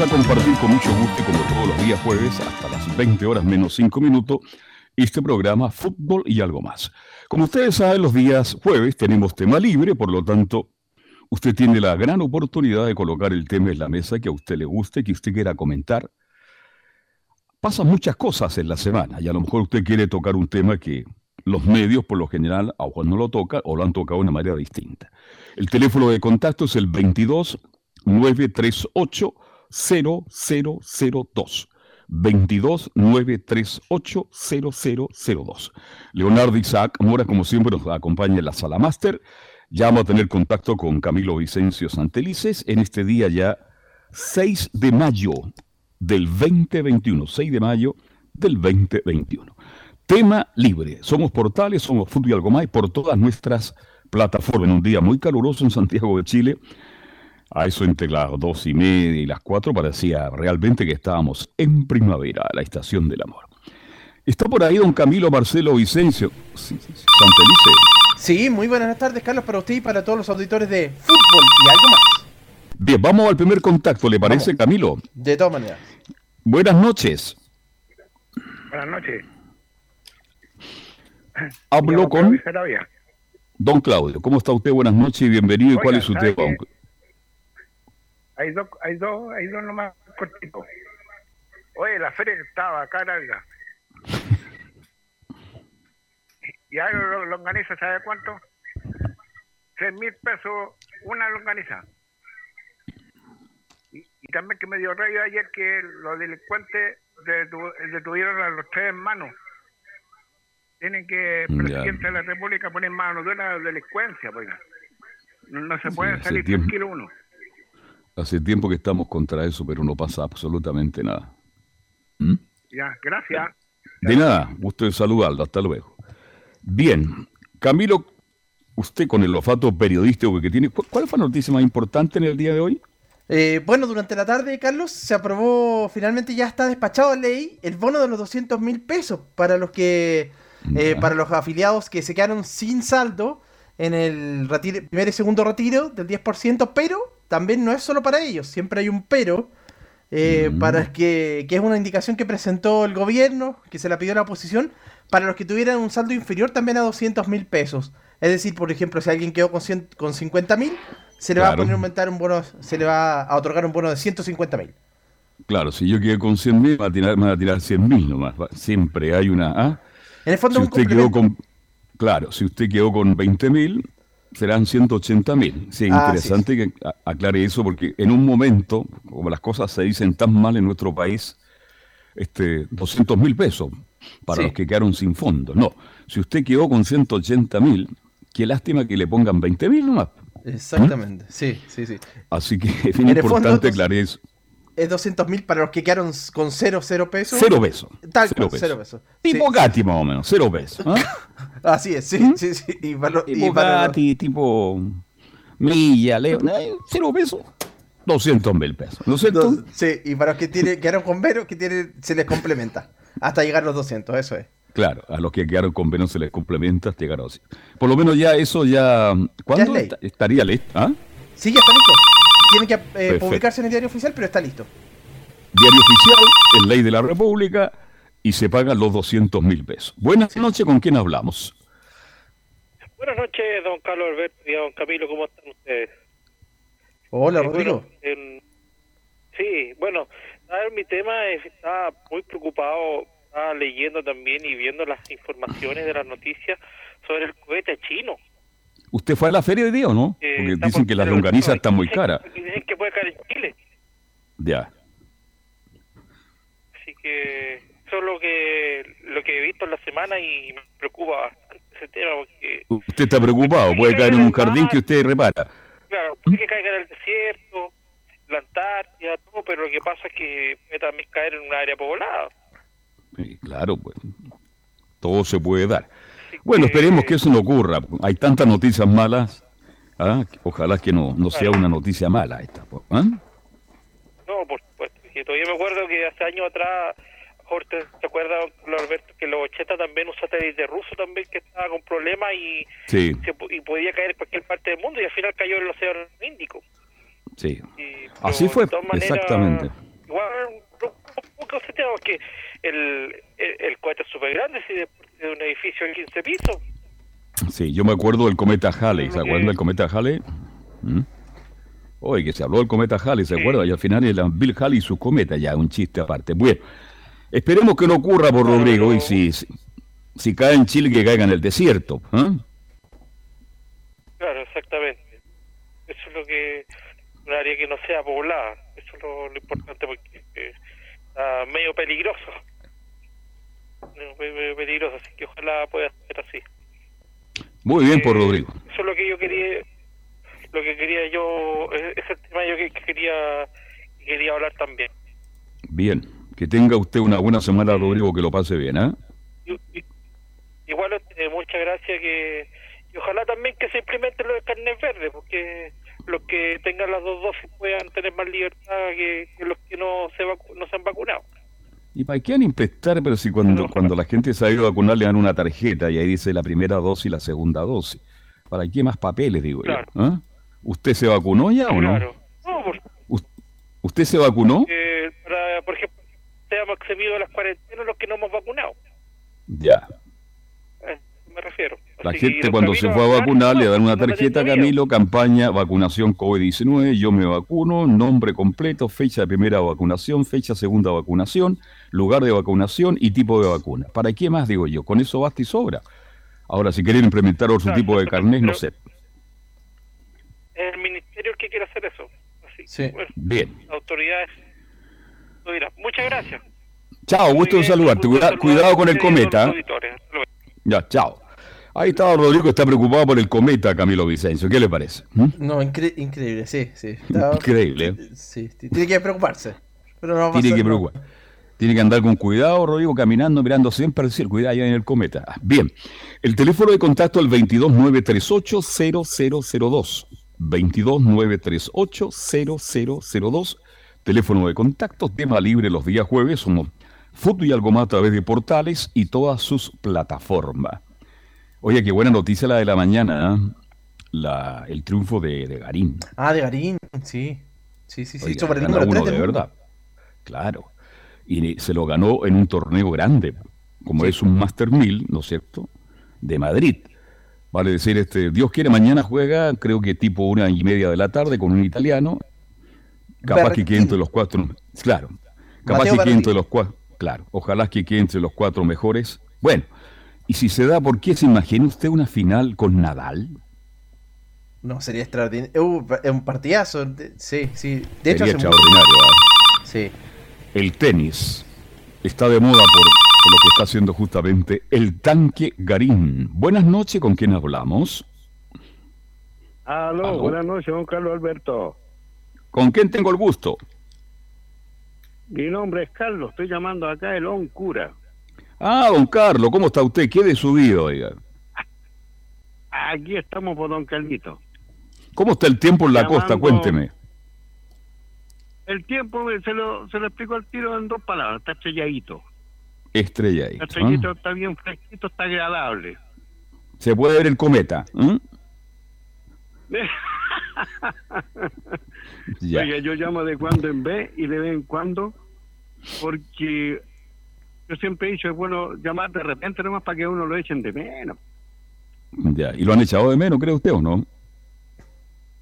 A compartir con mucho gusto como todos los días jueves hasta las 20 horas menos 5 minutos este programa Fútbol y algo más. Como ustedes saben, los días jueves tenemos tema libre, por lo tanto, usted tiene la gran oportunidad de colocar el tema en la mesa que a usted le guste, que usted quiera comentar. Pasan muchas cosas en la semana y a lo mejor usted quiere tocar un tema que los medios, por lo general, a Juan no lo toca o lo han tocado de una manera distinta. El teléfono de contacto es el 22 938 0002. 22 938 0002. Leonardo Isaac Mora, como siempre, nos acompaña en la sala máster. Ya vamos a tener contacto con Camilo Vicencio Santelices en este día ya 6 de mayo del 2021. 6 de mayo del 2021. Tema libre. Somos portales, somos Fútbol y algo más por todas nuestras plataformas. En un día muy caluroso en Santiago de Chile a eso entre las dos y media y las cuatro parecía realmente que estábamos en primavera, la estación del amor. Está por ahí don Camilo Marcelo Vicencio. Sí, sí, Santelice. Sí, muy buenas tardes, Carlos, para usted y para todos los auditores de fútbol y algo más. Bien, vamos al primer contacto, ¿le parece, Vamos. Camilo? De todas maneras. Buenas noches. Buenas noches. Hablo con don Claudio. ¿Cómo está usted? Buenas noches y bienvenido. ¿Y cuál es su ¿sabe tema? qué? Hay dos, hay dos, hay dos nomás cortitos. Oye, la feria estaba acá larga. Y ahora lo- longaniza, ¿sabe cuánto? Tres mil pesos una longaniza. Y, y también que me dio rayo ayer que los delincuentes detu- detuvieron a los tres hermanos. Tienen que, el Ya. presidente de la República, poner mano de la delincuencia, pues. No, no se puede salir tranquilo uno. Hace tiempo que estamos contra eso, pero no pasa absolutamente nada. ¿Mm? Ya, gracias. De nada, gusto de saludarlo, hasta luego. Bien, Camilo, usted con el olfato periodístico que tiene, ¿cu- ¿cuál fue la noticia más importante en el día de hoy? Eh, bueno, durante la tarde, Carlos, se aprobó, finalmente ya está despachado en ley, el bono de los 200 mil pesos para los que, eh, para los afiliados que se quedaron sin saldo en el retiro- primer y segundo retiro del 10%, pero también no es solo para ellos, siempre hay un pero, eh, Mm. para que, que es una indicación que presentó el gobierno, que se la pidió la oposición, para los que tuvieran un saldo inferior también a 200 mil pesos. Es decir, por ejemplo, si alguien quedó con, 100 con 50 mil, se le va a poner aumentar un bono, se le va a otorgar un bono de 150 mil. Claro, si yo quedé con 100 mil, me van a tirar, me van a tirar 100 mil nomás. va- Siempre hay una... ¿ah? En el fondo Si usted quedó con... Claro, si usted quedó con 20 mil, serán 180 mil. Sí, Ah, interesante que aclare eso porque en un momento, como las cosas se dicen tan mal en nuestro país, este, 200 mil pesos para Sí. los que quedaron sin fondos. No, si usted quedó con 180 mil, qué lástima que le pongan 20 mil nomás. Exactamente, sí, sí, sí. Así que es importante aclarar eso. Es 200 mil para los que quedaron con 0, 0 pesos. Cero pesos. Tal cero cual, cero pesos. Tipo Sí, Gatti más o menos, cero pesos. ¿ah? Así es, sí, sí, sí. Y para, los- y Tipo los- tipo Milla, Leo, eh, cero pesos. 200 mil pesos, ¿no dos- sí, y para los que tienen, quedaron con Vero, que tienen, se les complementa. Hasta llegar a los 200, eso es. Claro, a los que quedaron con menos se les complementa, llegaron así. Por lo menos ya eso ya... ¿Cuándo ley. estaría listo? ¿Ah? Sí, ya está listo. Tiene que eh, publicarse en el diario oficial, pero está listo. Diario oficial, es ley de la República y se pagan los 200 mil pesos. Buenas noches, ¿con quién hablamos? Buenas noches, don Carlos Alberto y don Camilo, ¿cómo están ustedes? Hola, Eh, Rodrigo. bueno, en- sí, bueno, a ver, mi tema es, estaba muy preocupado, estaba leyendo también y viendo las informaciones de las noticias sobre el cohete chino. ¿Usted fue a la feria de día o no? Eh, Porque dicen que las longanizas están muy caras. Dicen que puede caer en Chile. Ya. que eso es lo que, lo que he visto en la semana y me preocupa bastante ese tema porque... Usted está preocupado, puede caer en un jardín que usted repara. Claro, puede que caiga en el desierto, la Antártida, todo, pero lo que pasa es que puede también caer en un área poblada. Sí, claro, pues. Todo se puede dar. Bueno, esperemos que eso no ocurra. Hay tantas noticias malas. ¿ah? Ojalá que no, no sea una noticia mala esta. pues, ¿ah? No, por supuesto. Y todavía me acuerdo que hace años atrás, Jorge, ¿te acuerdas, Alberto, que los 80 también un satélite ruso también que estaba con problemas y, Sí, se y podía caer en cualquier parte del mundo y al final cayó en el Océano Índico. sí. Y- Así fue, maneras, exactamente. Igual, que el, el, el cohete es súper grande, si de, de un edificio de 15 pisos. Sí, yo me acuerdo del cometa Halley. ¿Se acuerdan del cometa Halley? ¿Mm? Oye, que se habló del cometa Halley, ¿se Sí. acuerda? Y al final era Bill Halley y su cometa, ya, un chiste aparte. Bueno, esperemos que no ocurra por Rodrigo y si, si, si cae en Chile, que caiga en el desierto. ¿ah? Claro, exactamente. Eso es lo que, un área que no sea poblada. Eso es lo, lo importante porque eh, está medio peligroso. Peligroso, así que ojalá pueda ser así. Muy bien por Eh, Rodrigo. Eso es lo que yo quería, lo que quería yo, es es el tema yo que, que quería que quería hablar también. Bien. Que tenga usted una buena semana, Rodrigo, que lo pase bien, ¿ah? Igual, eh, muchas gracias que y ojalá también que se implementen los carnet verdes, porque los que tengan las dos dosis puedan tener más libertad que, que los que no se vacu- no se han vacunado. ¿Y para qué han implementar? Pero si cuando, cuando la gente se ha ido a vacunar le dan una tarjeta y ahí dice la primera dosis y la segunda dosis. ¿Para qué más papeles, digo Claro. yo? ¿Ah? ¿Usted se vacunó ya o no? Claro. No, por- ¿Us- ¿Usted se vacunó? eh, para, por ejemplo, seamos eximidos de las cuarentenas los que no hemos vacunado. Ya. A me refiero. La Así gente cuando se fue a vacunar le dan una tarjeta. Camilo, campaña vacunación COVID-19, yo me vacuno, nombre completo, fecha de primera vacunación, fecha segunda vacunación, lugar de vacunación y tipo de vacuna. ¿Para qué más, digo yo? Con eso basta y sobra. Ahora, si quieren implementar otro tipo de carnet, no sé. Es el ministerio el que quiere hacer eso. Así Sí. bueno, Bien. las autoridades lo dirán. Muchas gracias. Chao, gusto de saludarte. Cuida- cuidado con el cometa. ¿eh? Ya, chao. Ahí está Rodrigo, está preocupado por el cometa, Camilo Vicencio. ¿Qué le parece? ¿Mm? No, incre- increíble, sí, sí. Está- Increíble, ¿eh? Sí, tiene que preocuparse. Pero no va a Tiene pasar, que no. Tiene que andar con cuidado, Rodrigo, caminando, mirando siempre al cielo. Cuidado, ya en el cometa. Ah, Bien. El teléfono de contacto es el 22938-0002. 22938-0002. Teléfono de contacto, tema libre los días jueves. Somos fútbol y algo más a través de portales y todas sus plataformas. Oye, qué buena noticia la de la mañana. ¿eh? La, el triunfo de, de Garín. Ah, de Garín, sí. Sí, sí, sí. Oiga, Super gana número uno 3 de verdad. Claro. Y se lo ganó en un torneo grande, como es un Master 1000, ¿no es cierto? De Madrid. Vale decir, este, Dios quiere, mañana juega, creo que tipo una y media de la tarde con un italiano. Capaz que quede entre los cuatro. Claro. Capaz que quede entre los cuatro. Claro. Ojalá que quede entre los cuatro mejores. Bueno. Y si se da, ¿por qué se imagina usted una final con Nadal? No, sería extraordinario. Uh, un partidazo. Sí, sí. De hecho, Sería extraordinario. ¿ah? Sí. El tenis está de moda por, por lo que está haciendo justamente el tanque Garín. Buenas noches, ¿con quién hablamos? Aló, Aló. buenas noches, don Carlos Alberto. ¿Con quién tengo el gusto? Mi nombre es Carlos, estoy llamando acá el Oncura. Ah, don Carlos, ¿cómo está usted? ¿Qué de su vida, oiga? Aquí estamos por don Carlito. ¿Cómo está el tiempo en la Llamando- costa? Cuénteme. El tiempo se lo, se lo explico al tiro en dos palabras, está estrelladito. Estrella ahí. Está estrelladito, está bien fresquito, está agradable. Se puede ver el cometa. ¿eh? Ya. Oiga, yo llamo de cuando en vez y de vez en cuando, porque yo siempre he dicho, es bueno llamar de repente nomás para que uno lo echen de menos. ya. ¿Y lo han echado de menos, cree usted o no?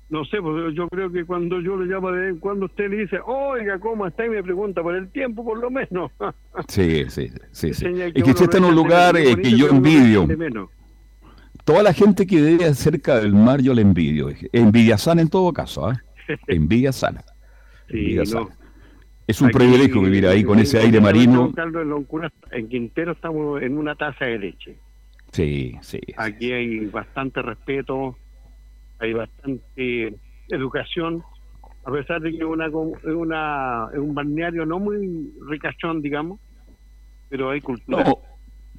No sé, pues yo creo que cuando yo le llamo de cuando, usted le dice, oiga, ¿cómo está? Y me pregunta por el tiempo, por lo menos. Sí, sí, sí. sí. Es que usted está en un lugar eh, que yo envidio. Toda la gente que vive cerca del mar yo la envidio. Envidia sana en todo caso, ¿ah? Envidia sana. Sí, no. Es un privilegio vivir ahí con ese aire marino. En Quintero estamos en una taza de leche. Sí, sí. Aquí hay bastante respeto, hay bastante educación, a pesar de que es una, una, un balneario no muy ricachón, digamos, pero hay cultura. No,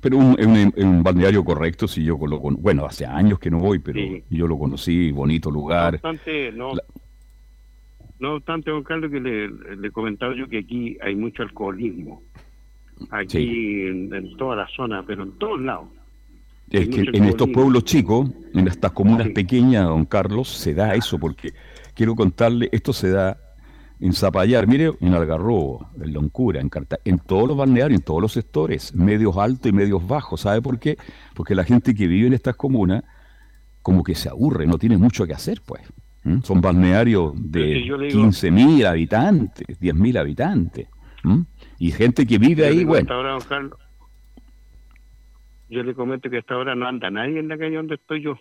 pero un, un, un, balneario correcto, si yo lo bueno, hace años que no voy, pero yo lo conocí, bonito lugar. No obstante, no, no obstante don Carlos, que le, le he comentado yo que aquí hay mucho alcoholismo. Aquí en, toda la zona, pero en todos lados. Es que en estos pueblos chicos, en estas comunas pequeñas, don Carlos, se da eso, porque quiero contarle, esto se da en Zapallar, mire, en Algarrobo, en Loncura, en Carta, en todos los balnearios, en todos los sectores, medios altos y medios bajos. ¿Sabe por qué? Porque la gente que vive en estas comunas como que se aburre, no tiene mucho que hacer, pues. Son balnearios de 15.000 habitantes, 10.000 habitantes. Y gente que vive ahí, bueno. Yo le comento que hasta ahora no anda nadie en la calle donde estoy yo.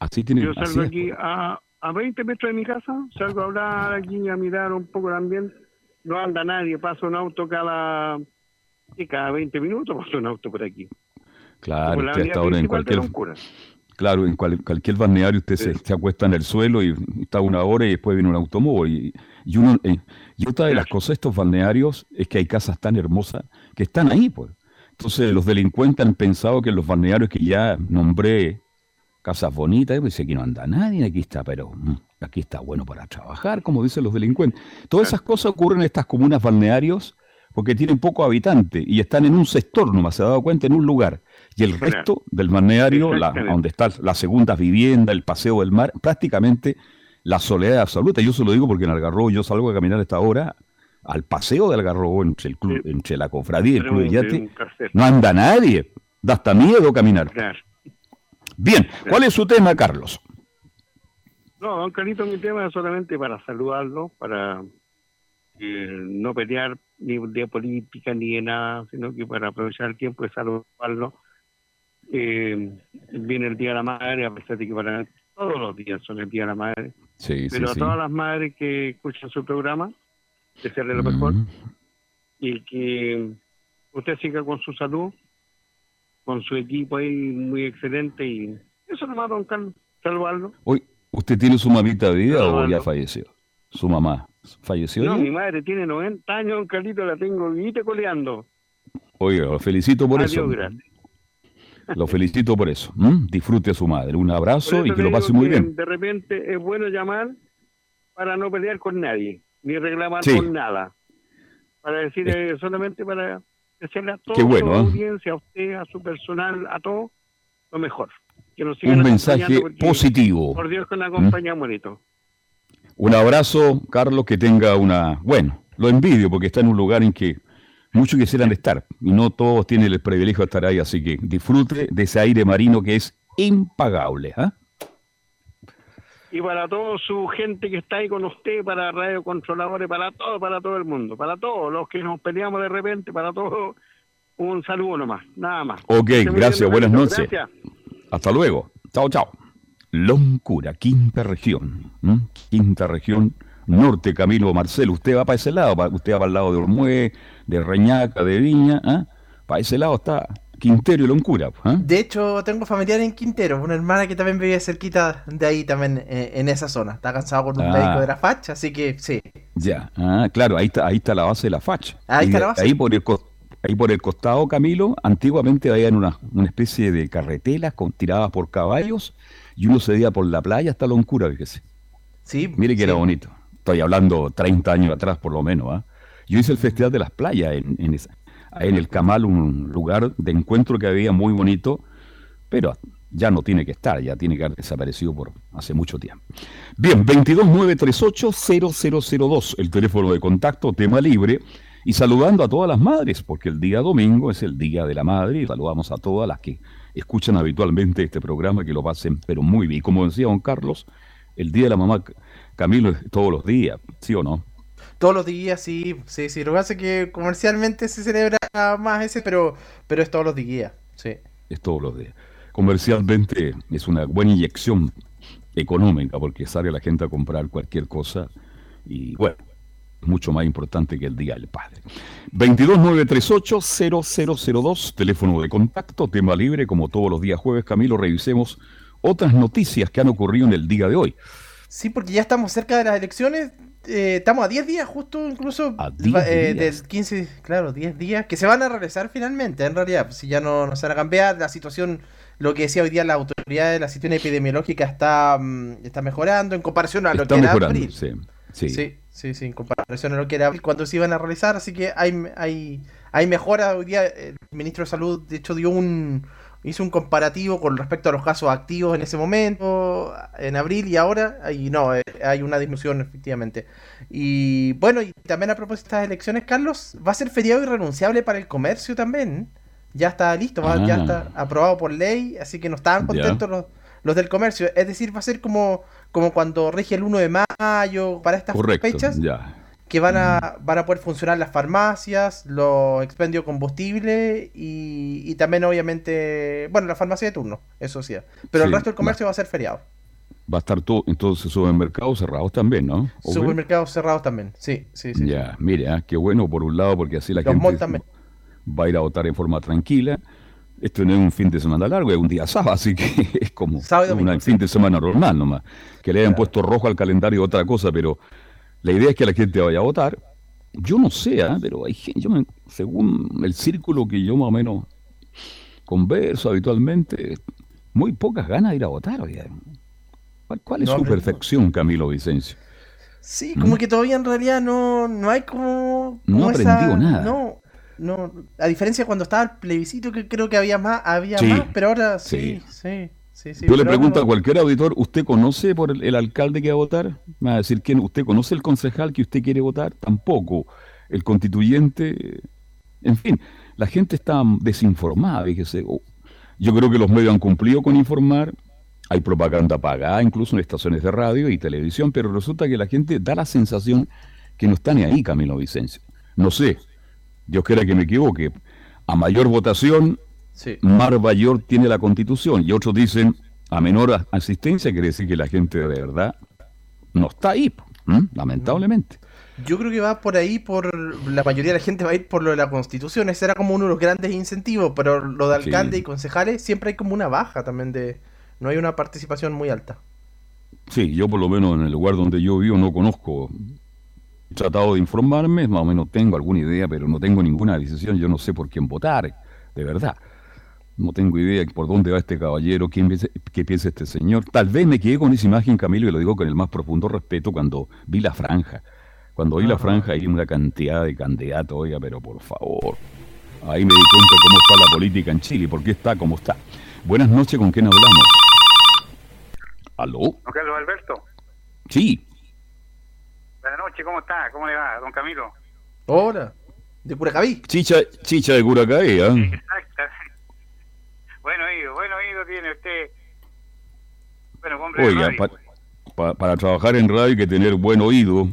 Así tiene Yo salgo aquí a, a 20 metros de mi casa, salgo a hablar aquí, a mirar un poco también, no anda nadie, pasa un auto cada, y cada 20 minutos pasa un auto por aquí. Claro, usted está ahora en cualquier... Claro, en cualquier balneario usted se, acuesta en el suelo y está una hora y después viene un automóvil. Y, uno, eh, y otra de las cosas de estos balnearios es que hay casas tan hermosas que están ahí, pues. Entonces los delincuentes han pensado que en los balnearios que ya nombré casas bonitas, pues que no anda nadie, aquí está, pero mm, aquí está bueno para trabajar, como dicen los delincuentes. Todas esas cosas ocurren en estas comunas balnearios porque tienen poco habitante y están en un sector, nomás se ha dado cuenta, en un lugar. Y el resto del balneario, la, donde está la segunda vivienda, el paseo del mar, prácticamente la soledad absoluta. Yo se lo digo porque en Algarrobo yo salgo a caminar a esta hora al paseo del Algarrobo entre, el club, entre la cofradía y el club de yate. No anda nadie. Da hasta miedo caminar. Bien, ¿cuál es su tema, Carlos? No, don Carlito, mi tema es solamente para saludarlo, para eh, no pelear ni de política ni de nada, sino que para aprovechar el tiempo de saludarlo. Eh, viene el Día de la Madre, a pesar de que para todos los días son el Día de la Madre. Sí, pero a todas las madres que escuchan su programa, desearle lo mejor y que usted siga con su salud, con su equipo ahí muy excelente y eso nomás, don Carlos, salvarlo. Hoy, ¿usted tiene su mamita vida o ya falleció? ¿Su mamá falleció? No, mi madre tiene 90 años, don Carlito, la tengo vivita coleando. Oiga, lo felicito por eso. Lo felicito por eso. Disfrute a su madre. Un abrazo y que lo pase muy bien. De repente es bueno llamar para no pelear con nadie, ni reclamar con nada. Para decir eh, solamente para desearle a toda bueno, la ¿eh? audiencia, a usted, a su personal, a todo, lo mejor. Que nos Un mensaje positivo. Por Dios que nos acompaña bonito. Un abrazo, Carlos, que tenga una... Bueno, lo envidio porque está en un lugar en que muchos quisieran estar y no todos tienen el privilegio de estar ahí, así que disfrute de ese aire marino que es impagable. ¿ah? Y para toda su gente que está ahí con usted, para Radio Controladores, para todo, para todo el mundo, para todos los que nos peleamos de repente, para todos, un saludo nomás, nada más. Ok, gracias, buenas noches. Hasta luego. Chao, chao. Loncura, quinta región. Quinta región norte, Camilo Marcelo. Usted va para ese lado, usted va para el lado de Ormué, de Reñaca, de Viña. ¿ah? Para ese lado está Quintero y Loncura. ¿eh? De hecho, tengo familiar en Quintero, una hermana que también vive cerquita de ahí, también eh, en esa zona. Está cansado con un ah. médico de la facha, así que sí. Ya, ah, claro, ahí está, ahí está la base de la facha. Ahí está la base. Ahí por el, ahí por el costado, Camilo, antiguamente había una, una especie de carretelas con, tiradas por caballos y uno se veía por la playa hasta Loncura, fíjese. Sí. Mire que era bonito. Estoy hablando 30 años atrás, por lo menos. ¿ah? Yo hice el Festival de las Playas en, en esa en el Camal, un lugar de encuentro que había muy bonito, pero ya no tiene que estar, ya tiene que haber desaparecido por hace mucho tiempo. Bien, 22938-0002, el teléfono de contacto, tema libre, y saludando a todas las madres, porque el día domingo es el Día de la Madre, y saludamos a todas las que escuchan habitualmente este programa, que lo pasen, pero muy bien. Como decía don Carlos, el Día de la Mamá, Camilo, es todos los días, ¿sí o no? Todos los días, sí, sí, sí. Lo que pasa es que comercialmente se celebra más ese, pero, pero es todos los días, sí. Es todos los días. Comercialmente es una buena inyección económica porque sale la gente a comprar cualquier cosa y bueno, mucho más importante que el Día del Padre. 22938-0002, teléfono de contacto, tema libre, como todos los días jueves, Camilo, revisemos otras noticias que han ocurrido en el día de hoy. Sí, porque ya estamos cerca de las elecciones, eh, estamos a 10 días justo incluso A 10 eh, días. del 15, claro, 10 días, que se van a realizar finalmente, en realidad, si ya no, no se van a cambiar, la situación, lo que decía hoy día la autoridad de la situación epidemiológica está, mm, está mejorando en comparación a lo Está que era abril. sí. Sí. Sí, sí, sí, en comparación a lo que era abril, cuando se iban a realizar, así que hay, hay, hay mejora. Hoy día el ministro de Salud, de hecho, dio un hizo un comparativo con respecto a los casos activos en ese momento, en abril y ahora, y no, eh, hay una disminución efectivamente. Y bueno, y también a propósito de estas elecciones, Carlos, va a ser feriado irrenunciable para el comercio también. Ya está listo, ya Ah. está aprobado por ley, así que no estaban contentos los, los del comercio. Es decir, va a ser como, como cuando rige el 1 de mayo, para estas Correcto, fechas, ya. Que van a, van a poder funcionar las farmacias, los expendios de combustible y, y también obviamente, bueno, la farmacia de turno, eso sí. Pero el Sí, resto del comercio va a ser feriado. Va a estar todo, entonces supermercados cerrados también, ¿no? Supermercados cerrados también, sí, sí, sí. Ya, mire, ah, qué bueno por un lado, porque así la Los gente también. va a ir a votar en forma tranquila. Esto no es un fin de semana largo, es un día sábado, así que es como un sí. fin de semana normal nomás. Que le hayan puesto rojo al calendario otra cosa, pero la idea es que la gente vaya a votar. Yo no sé, ah, pero hay gente, yo me- según el círculo que yo más o menos converso habitualmente, muy pocas ganas de ir a votar. oiga. ¿Cuál, cuál es No, su perfección, Camilo Vicencio? Sí, como que todavía en realidad no, no hay como... ¿Mm? No como aprendió nada. No, no, a diferencia de cuando estaba el plebiscito, que creo que había más, había Sí, más, pero ahora sí, sí. sí, sí, sí. Yo le pregunto a cualquier auditor, ¿usted conoce por el, el alcalde que va a votar? Me va a decir quién, ¿usted conoce el concejal que usted quiere votar? Tampoco. El constituyente, en fin, la gente está desinformada, fíjese. Yo creo que los medios han cumplido con informar, hay propaganda pagada incluso en estaciones de radio y televisión, pero resulta que la gente da la sensación que no está ni ahí, Camilo Vicencio. No sé, Dios quiera que me equivoque. A mayor votación, Sí. Mayor tiene la constitución y otros dicen a menor asistencia quiere decir que la gente de verdad no está ahí, lamentablemente. Yo creo que va por ahí, por la mayoría de la gente va a ir por lo de la constitución, ese era como uno de los grandes incentivos, pero lo de Sí. alcalde y concejales siempre hay como una baja también de, no hay una participación muy alta. Sí, yo por lo menos en el lugar donde yo vivo no conozco. He tratado de informarme, más o menos tengo alguna idea, pero no tengo ninguna decisión, yo no sé por quién votar, de verdad. No tengo idea por dónde va este caballero, quién piensa- qué piensa este señor. Tal vez me quedé con esa imagen, Camilo, y lo digo con el más profundo respeto, cuando vi la franja. Cuando vi la Ajá. franja hay una cantidad de candidatos, oiga, pero por favor. Ahí me di cuenta cómo está la política en Chile, por qué está como está. Buenas noches, ¿con quién hablamos? ¿Aló? Don Carlos Alberto, Sí, buenas noches, ¿cómo está? ¿Cómo le va, don Camilo? Hola, de Curacaví. chicha, chicha de Curacaí, ¿ah? Exacto. Buen oído, buen oído tiene usted. Bueno, hombre de Oiga, radio, pa- pues. pa- para trabajar en radio hay que tener buen oído,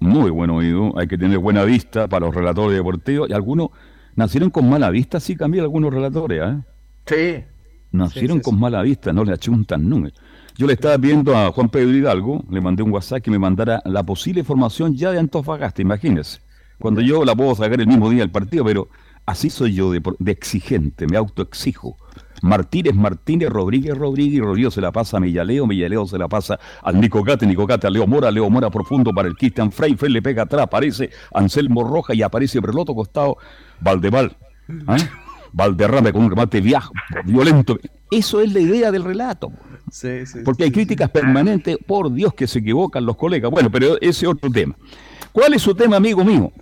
muy buen oído, hay que tener buena vista para los relatores deportivos, y algunos nacieron con mala vista, sí cambian algunos relatores, ¿ah? Sí. Nacieron sí, con sí. mala vista, no le achuntan números. Yo le estaba viendo a Juan Pedro Hidalgo, le mandé un WhatsApp que me mandara la posible formación ya de Antofagasta, imagínese. Cuando yo la puedo sacar el mismo día del partido, pero así soy yo de, por- de exigente, me autoexijo. Martínez, Martínez, Rodríguez, Rodríguez, Rodríguez se la pasa a Millaleo, Millaleo se la pasa al Nico Cate, Nico Cate a Leo Mora, Leo Mora profundo para el Cristian Frey, Frey le pega atrás, aparece Anselmo Roja y aparece Breloto costado, Valdeval, ¿ah? Valderrame con un remate viajo, violento. Eso es la idea del relato. Sí, sí, Porque hay sí, críticas permanentes, por Dios que se equivocan los colegas. Bueno, pero ese es otro tema. ¿Cuál es su tema, amigo mío?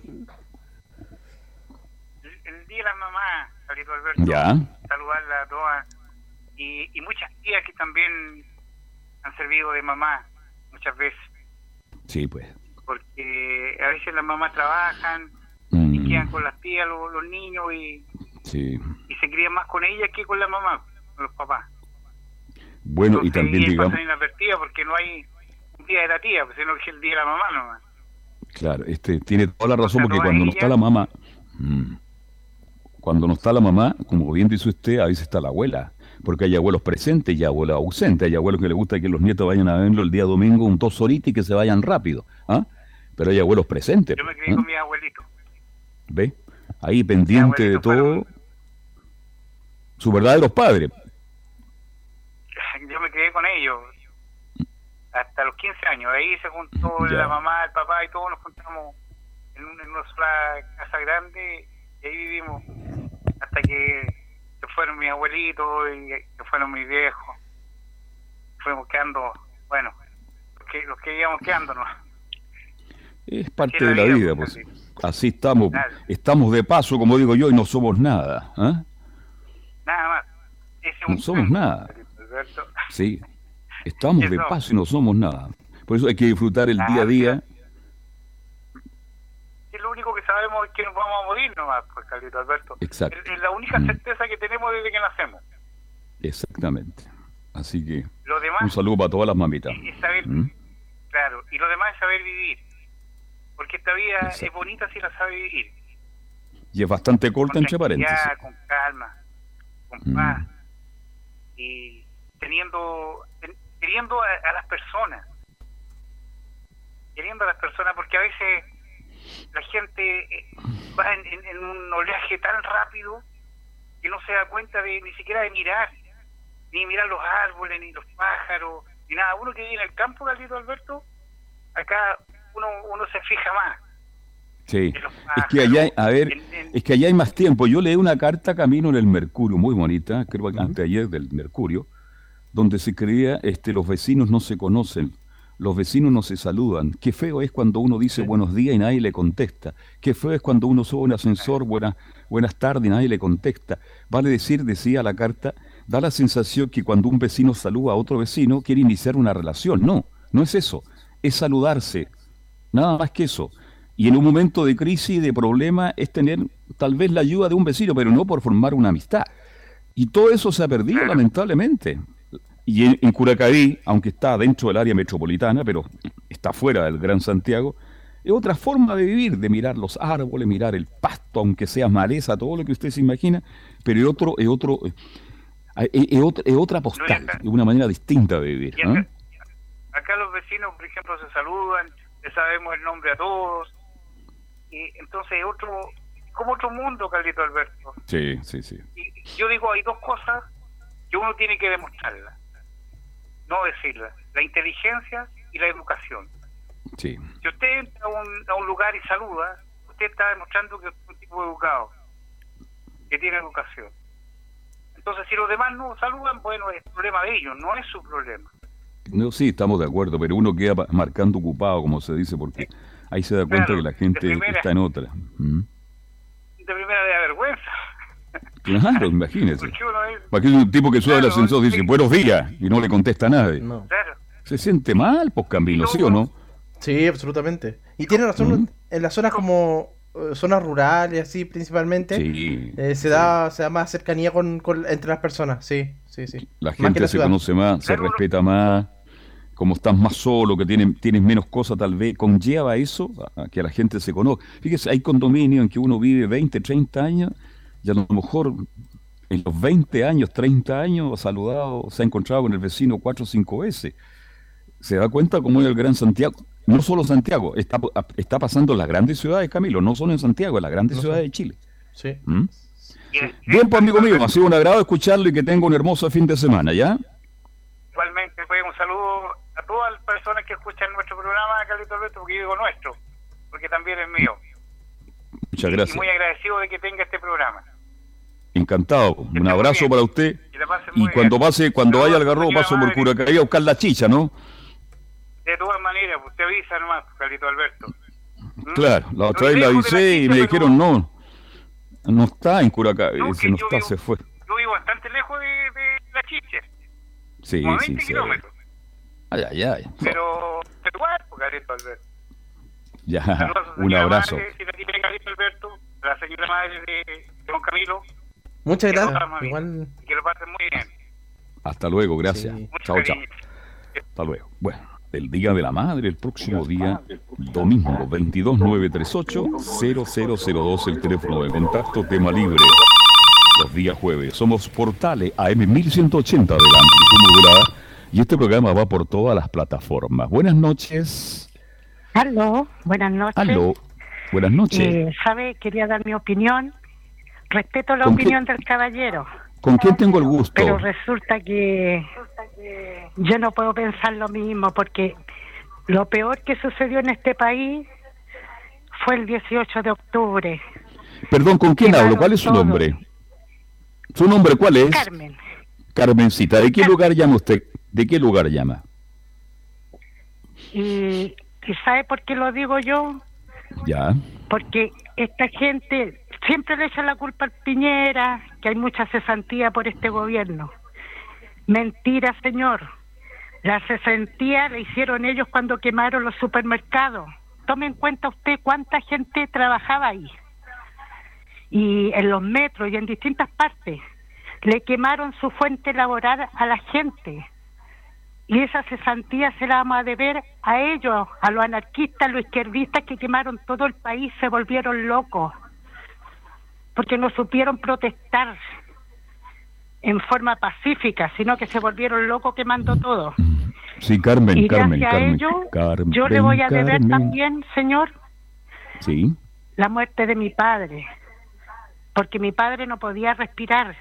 El, el día de la mamá, Alberto. Ya. Y, y muchas tías que también han servido de mamá muchas veces. Sí, pues. Porque a veces las mamás trabajan Mm, y quedan con las tías los, los niños y, sí. y se crían más con ellas que con la mamá, con los papás. Bueno, y también ellas digamos, pasan inadvertidas porque no hay un día de la tía, pues, sino que el día de la mamá nomás. claro, este tiene toda la razón porque cuando no está la mamá, mm, cuando no está la mamá, como bien dice usted, a veces está la abuela. Porque hay abuelos presentes y abuelos ausentes. Hay abuelos que les gusta que los nietos vayan a verlo el día domingo un dos horitas y que se vayan rápido. ¿ah? Pero hay abuelos presentes. Yo me crié ¿eh? con mi abuelito. ¿Ve? Ahí pendiente de todo. fueron- Sus verdaderos padres. Yo me crié con ellos hasta los 15 años. Ahí se juntó Ya. la mamá, el papá y todos nos juntamos en, un- en una sola casa grande y ahí vivimos hasta que fueron mis abuelitos y se fueron mis viejos. Fuimos quedando, bueno, los que, los que íbamos quedándonos. Es parte de la vida, vida, pues. Así estamos. Claro. Estamos de paso, como digo yo, y no somos nada. ¿ah? Nada más. Es No somos nada. Alberto. Sí. Estamos de paso y no somos nada. Por eso hay que disfrutar el día a día. Único que sabemos es que nos vamos a morir nomás, pues, Carlito Alberto. Exacto. Es, es la única certeza que tenemos desde que nacemos. Exactamente. Así que Lo demás un saludo para todas las mamitas. es saber, ¿Mm? claro, y lo demás es saber vivir. Porque esta vida Exacto. es bonita si la sabe vivir. Y es bastante corta, con entre paréntesis. Con calma, con Mm. paz. Y teniendo, ten- queriendo a, a las personas. Queriendo a las personas, porque a veces la gente eh, va en, en- en un oleaje tan rápido que no se da cuenta de ni siquiera de mirar, ni mirar los árboles, ni los pájaros, ni nada. Uno que vive en el campo, Carlito Alberto, acá uno, uno se fija más. Sí. Es que allá, hay- a ver, es que allá hay más tiempo. Yo leí una carta camino en el Mercurio, muy bonita, creo que anteayer del Mercurio, donde se creía, este, los vecinos no se conocen, los vecinos no se saludan. Qué feo es cuando uno dice buenos días y nadie le contesta. Qué feo es cuando uno sube un ascensor, buenas, buenas tardes y nadie le contesta. Vale decir, decía la carta, da la sensación que cuando un vecino saluda a otro vecino quiere iniciar una relación. No, no es eso. Es saludarse. Nada más que eso. Y en un momento de crisis, de problema, es tener tal vez la ayuda de un vecino, pero no por formar una amistad. Y todo eso se ha perdido, lamentablemente. Y en, en Curacaví, aunque está dentro del área metropolitana, pero está fuera del Gran Santiago, es otra forma de vivir, de mirar los árboles, mirar el pasto, aunque sea maleza, todo lo que usted se imagina, pero es otro, es otro, eh, es, otra, es otra postal, es una manera distinta de vivir. Acá, acá los vecinos, por ejemplo, se saludan, le sabemos el nombre a todos. Y entonces es otro, como otro mundo, Carlito Alberto. Sí, sí, sí. Y yo digo, hay dos cosas que uno tiene que demostrarlas, no decirlas. La inteligencia y la educación. sí. Si usted entra a un, a un lugar y saluda, usted está demostrando que es un tipo educado, que tiene educación. Entonces, si los demás no saludan, bueno, es problema de ellos, no es su problema. No, sí, estamos de acuerdo, pero uno queda marcando ocupado, como se dice, porque ahí se da cuenta Claro, que la gente primera. está en otra. ¿Mm? De primera de vergüenza. Claro, imagínese. Porque un tipo que sube al Claro, ascensor y dice sí. buenos días y no le contesta a nadie. No. claro, Se siente mal, pues Camilo, ¿sí o no? Sí, absolutamente. Y tiene razón, Ujú. en las zonas como eh, zonas rurales, así principalmente, Sí. eh, se, da, se da más cercanía con, con- entre las personas, sí, sí, sí. La Más gente la se ciudad. conoce más, se respeta más. Como estás más solo, que tienes, tienes menos cosas, tal vez conlleva eso a, a que la gente se conozca. Fíjese, hay condominios en que uno vive 20, 30 años y a lo mejor en los 20 años, 30 años, ha saludado, se ha encontrado con el vecino 4 o 5 veces. Se da cuenta cómo es el Gran Santiago. No solo Santiago, está, está pasando en las grandes ciudades, Camilo, no solo en Santiago, en las grandes No ciudades sé. de Chile. Sí. ¿Mm? y Bien, pues amigo mío, ha sido un agrado escucharlo y que tenga un hermoso fin de semana, ¿ya? igualmente pues, un saludo a todas las personas que escuchan nuestro programa, Carlito Alberto, porque yo digo nuestro, porque también es mío. Muchas Y gracias. muy agradecido de que tenga este programa. Encantado. Un abrazo para usted. Y cuando pase, cuando vaya al garro, paso por. Curacaví a buscar la chicha, ¿no? De todas maneras, usted avisa nomás, Carlito Alberto. Claro, la otra vez la avisé y me dijeron no. No está en Curacaví, No, no está, vivo- se fue. Yo vivo bastante lejos de, la chicha, Sí, como a sí, 20 sí. kilómetros. Ay, ay, ay. Pero, pero igual, pues, Carlito Alberto. Ya, un abrazo. La tiene Carlito Alberto, a la señora madre de don Camilo, Muchas Que gracias. Igual, que lo pasen muy bien. Hasta luego, gracias. Sí. Chao, chao. Hasta luego. Bueno, el Día de la Madre, el próximo día, domingo 22938-0002, el teléfono de contacto, tema libre. Los días jueves. Somos Portales AM 1180 de la amplitud modulada y este programa va por todas las plataformas. Buenas noches. Aló, buenas noches. Aló, buenas noches. Eh, ¿Sabe? Quería dar mi opinión. Respeto la ¿Con opinión del caballero, ¿Con quién tengo el gusto? pero resulta que yo no puedo pensar lo mismo porque lo peor que sucedió en este país fue el 18 de octubre. Perdón, ¿con quién hablo? ¿Cuál es su nombre? ¿Su nombre cuál es? Carmen, Carmencita. ¿De qué Carmen. lugar llama usted? ¿De qué lugar llama? y, y ¿sabe por qué lo digo yo? Ya. porque esta gente siempre le echa la culpa al Piñera, que hay mucha cesantía por este gobierno. Mentira, señor. La cesantía la hicieron ellos cuando quemaron los supermercados. Tome en cuenta usted cuánta gente trabajaba ahí. Y en los metros y en distintas partes. Le quemaron su fuente laboral a la gente. Y esa cesantía se la vamos a deber a ellos, a los anarquistas, a los izquierdistas que quemaron todo el país, se volvieron locos, porque no supieron protestar en forma pacífica, sino que se volvieron locos quemando todo. Sí, Carmen, Y Carmen, gracias a ello, Carmen, yo le voy a deber Carmen. también, señor, Sí. la muerte de mi padre, porque mi padre no podía respirar.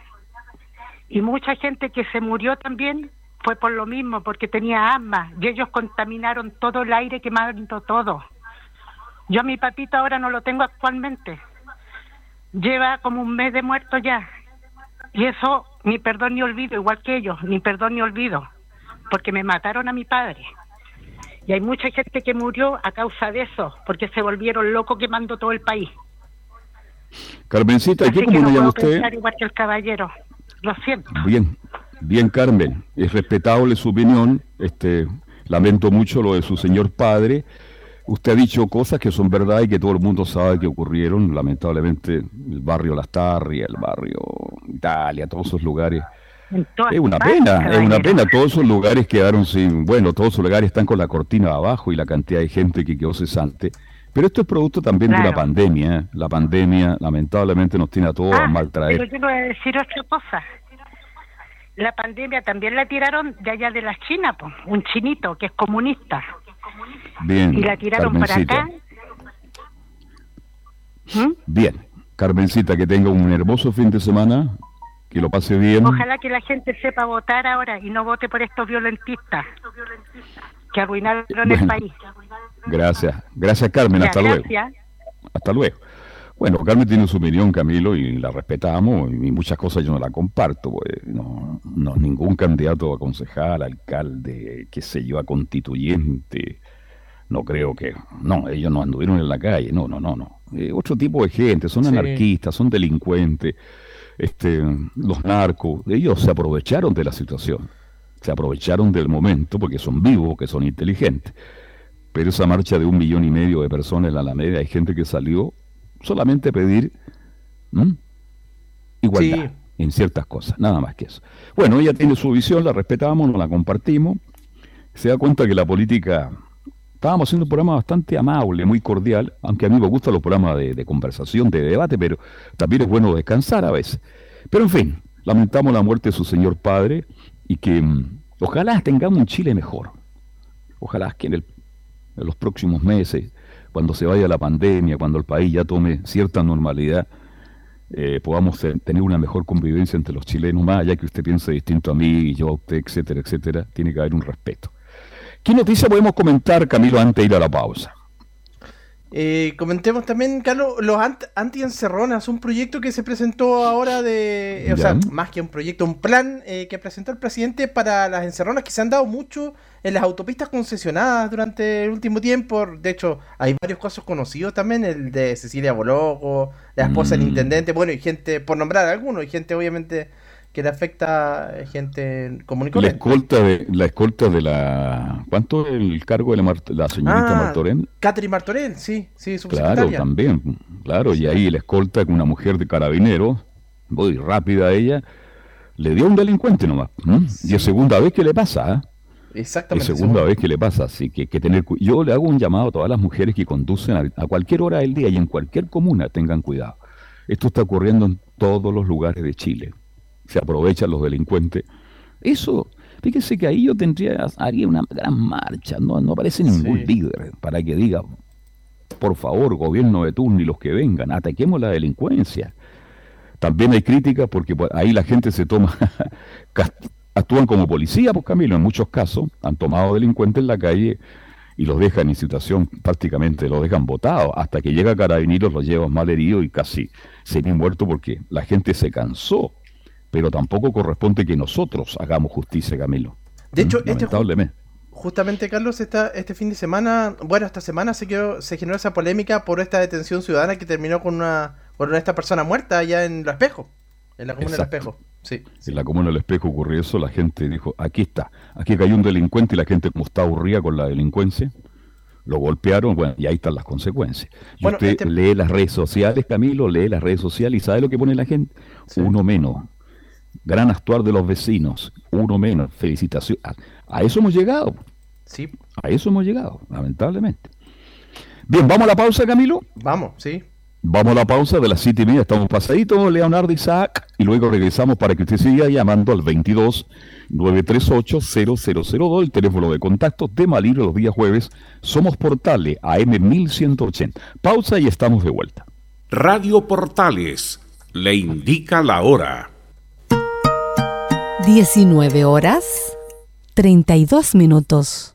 Y mucha gente que se murió también fue por lo mismo, porque tenía asma, y ellos contaminaron todo el aire quemando todo. Yo a mi papito ahora no lo tengo actualmente. Lleva como un mes de muerto ya. Y eso, ni perdón ni olvido, igual que ellos, ni perdón ni olvido, porque me mataron a mi padre. Y hay mucha gente que murió a causa de eso, porque se volvieron locos quemando todo el país. Carmencita, ¿y Así qué que comuna no llama usted? igual que el caballero. Lo siento. Bien, bien, Carmen. Es respetable su opinión. Este, lamento mucho lo de su señor padre. Usted ha dicho cosas que son verdad y que todo el mundo sabe que ocurrieron. Lamentablemente, el barrio Las Tarrias, el barrio Italia, todos esos lugares. Es una pena, es una pena. Todos esos lugares quedaron sin. Bueno, todos esos lugares están con la cortina abajo y la cantidad de gente que quedó cesante. Pero esto es producto también de una pandemia. ¿eh? La pandemia, lamentablemente, nos tiene a todos a Ah, mal traer. pero yo voy a decir otra cosa. La pandemia también la tiraron de allá de la China, po, un chinito que es comunista. Bien, Y la tiraron para acá. ¿Mm? Bien, Carmencita, que tenga un hermoso fin de semana, que lo pase bien. Ojalá que la gente sepa votar ahora y no vote por estos violentistas que arruinaron el país. Gracias, gracias Carmen, hasta luego. Hasta luego. Bueno, Carmen tiene su opinión, Camilo, y la respetamos, y muchas cosas yo no la comparto. pues, no, no, ningún candidato a concejal, alcalde, qué sé yo, a constituyente, no creo que... No, ellos no anduvieron en la calle, no, no, no, no. Eh, otro tipo de gente, son Sí. anarquistas, son delincuentes, este, los narcos, ellos se aprovecharon de la situación, se aprovecharon del momento porque son vivos, que son inteligentes. Pero esa marcha de un millón y medio de personas en la Alameda, hay gente que salió solamente a pedir igualdad Sí. en ciertas cosas, nada más que eso. Bueno, ella tiene su visión, la respetamos, nos la compartimos. Se da cuenta que la política... Estábamos haciendo un programa bastante amable, muy cordial, aunque a mí me gustan los programas de, conversación, de debate, pero también es bueno descansar a veces. Pero en fin, lamentamos la muerte de su señor padre y que mm, ojalá tengamos un Chile mejor. Ojalá que en, el- en los próximos meses, cuando se vaya la pandemia, cuando el país ya tome cierta normalidad, eh, podamos tener una mejor convivencia entre los chilenos, más allá que usted piense distinto a mí, y yo a usted, etcétera, etcétera, tiene que haber un respeto. ¿Qué noticia podemos comentar, Camilo, antes de ir a la pausa? Eh, comentemos también, Carlos, los ant- anti-encerronas, un proyecto que se presentó ahora de, o sea, más que un proyecto, un plan eh, que presentó el presidente para las encerronas que se han dado mucho en las autopistas concesionadas durante el último tiempo. De hecho, hay varios casos conocidos también, el de Cecilia Boloco, la esposa del Mm. intendente, bueno, y gente, por nombrar algunos, y gente obviamente que le afecta eh, gente común y La corriente. escolta de la escolta de la ¿cuánto es el cargo de la, Mart- la señorita Ah, Martorell? Catherine Martorell, sí, sí, su Claro, también, claro, y ahí la escolta con una mujer de carabineros, muy rápida ella, le dio a un delincuente nomás. Y es segunda vez que le pasa. Es Exactamente. segunda eso. vez que le pasa, así que que tener Yo le hago un llamado a todas las mujeres que conducen a, a cualquier hora del día y en cualquier comuna, tengan cuidado. Esto está ocurriendo en todos los lugares de Chile. Se aprovechan los delincuentes Eso, fíjese que ahí yo tendría, haría una gran marcha, no, no aparece ningún líder para que diga, por favor, gobierno de turno y los que vengan, ataquemos la delincuencia. También hay críticas porque pues, ahí la gente se toma, actúan como policía, pues Camilo, en muchos casos han tomado delincuentes en la calle y los dejan en situación, prácticamente los dejan botados, hasta que llega Carabineros, los llevan mal heridos y casi se han muerto porque la gente se cansó. Pero tampoco corresponde que nosotros hagamos justicia, Camilo. De hecho, ¿Mm? este justamente, Carlos, esta, este fin de semana, bueno, esta semana se, se generó esa polémica por esta detención ciudadana que terminó con una, con esta persona muerta allá en El Espejo, en la comuna del Espejo. Sí, En la comuna del Espejo ocurrió eso, la gente dijo, aquí está, aquí cayó un delincuente y la gente como está aburrida con la delincuencia, lo golpearon, bueno, y ahí están las consecuencias. Y usted este lee las redes sociales, Camilo, lee las redes sociales y ¿sabe lo que pone la gente? Uno menos. Gran actuar de los vecinos, uno menos. Felicitaciones. A, eso hemos llegado. Sí. A eso hemos llegado, lamentablemente. Bien, ¿vamos a la pausa, Camilo? Vamos, sí. Vamos a la pausa de las siete y media, estamos pasaditos, Leonardo Isaac, y luego regresamos para que usted siga llamando al 22 938 0002, el teléfono de contacto, tema libre los días jueves. Somos Portales AM 1180. Pausa y estamos de vuelta. Radio Portales le indica la hora. 19 horas 32 minutos.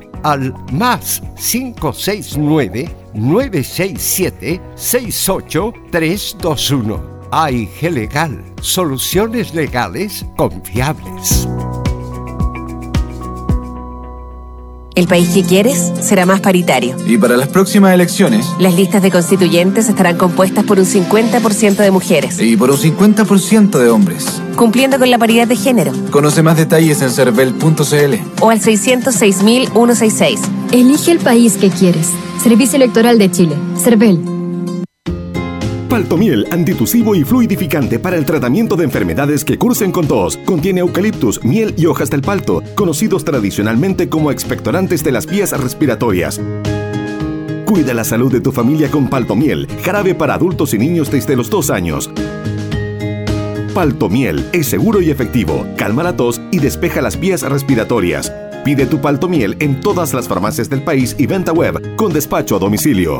al más 569 967 68321. AIG Legal, soluciones legales confiables. El país que quieres será más paritario. Y para las próximas elecciones, las listas de constituyentes estarán compuestas por un 50% de mujeres. Y por un 50% de hombres. Cumpliendo con la paridad de género. Conoce más detalles en cervel.cl o al 606.166. Elige el país que quieres. Servicio Electoral de Chile. CERVEL. Paltomiel, antitusivo y fluidificante para el tratamiento de enfermedades que cursen con tos. Contiene eucaliptus, miel y hojas del palto, conocidos tradicionalmente como expectorantes de las vías respiratorias. Cuida la salud de tu familia con Paltomiel, jarabe para adultos y niños desde los dos años. Paltomiel es seguro y efectivo, calma la tos y despeja las vías respiratorias. Pide tu Paltomiel en todas las farmacias del país y venta web con despacho a domicilio.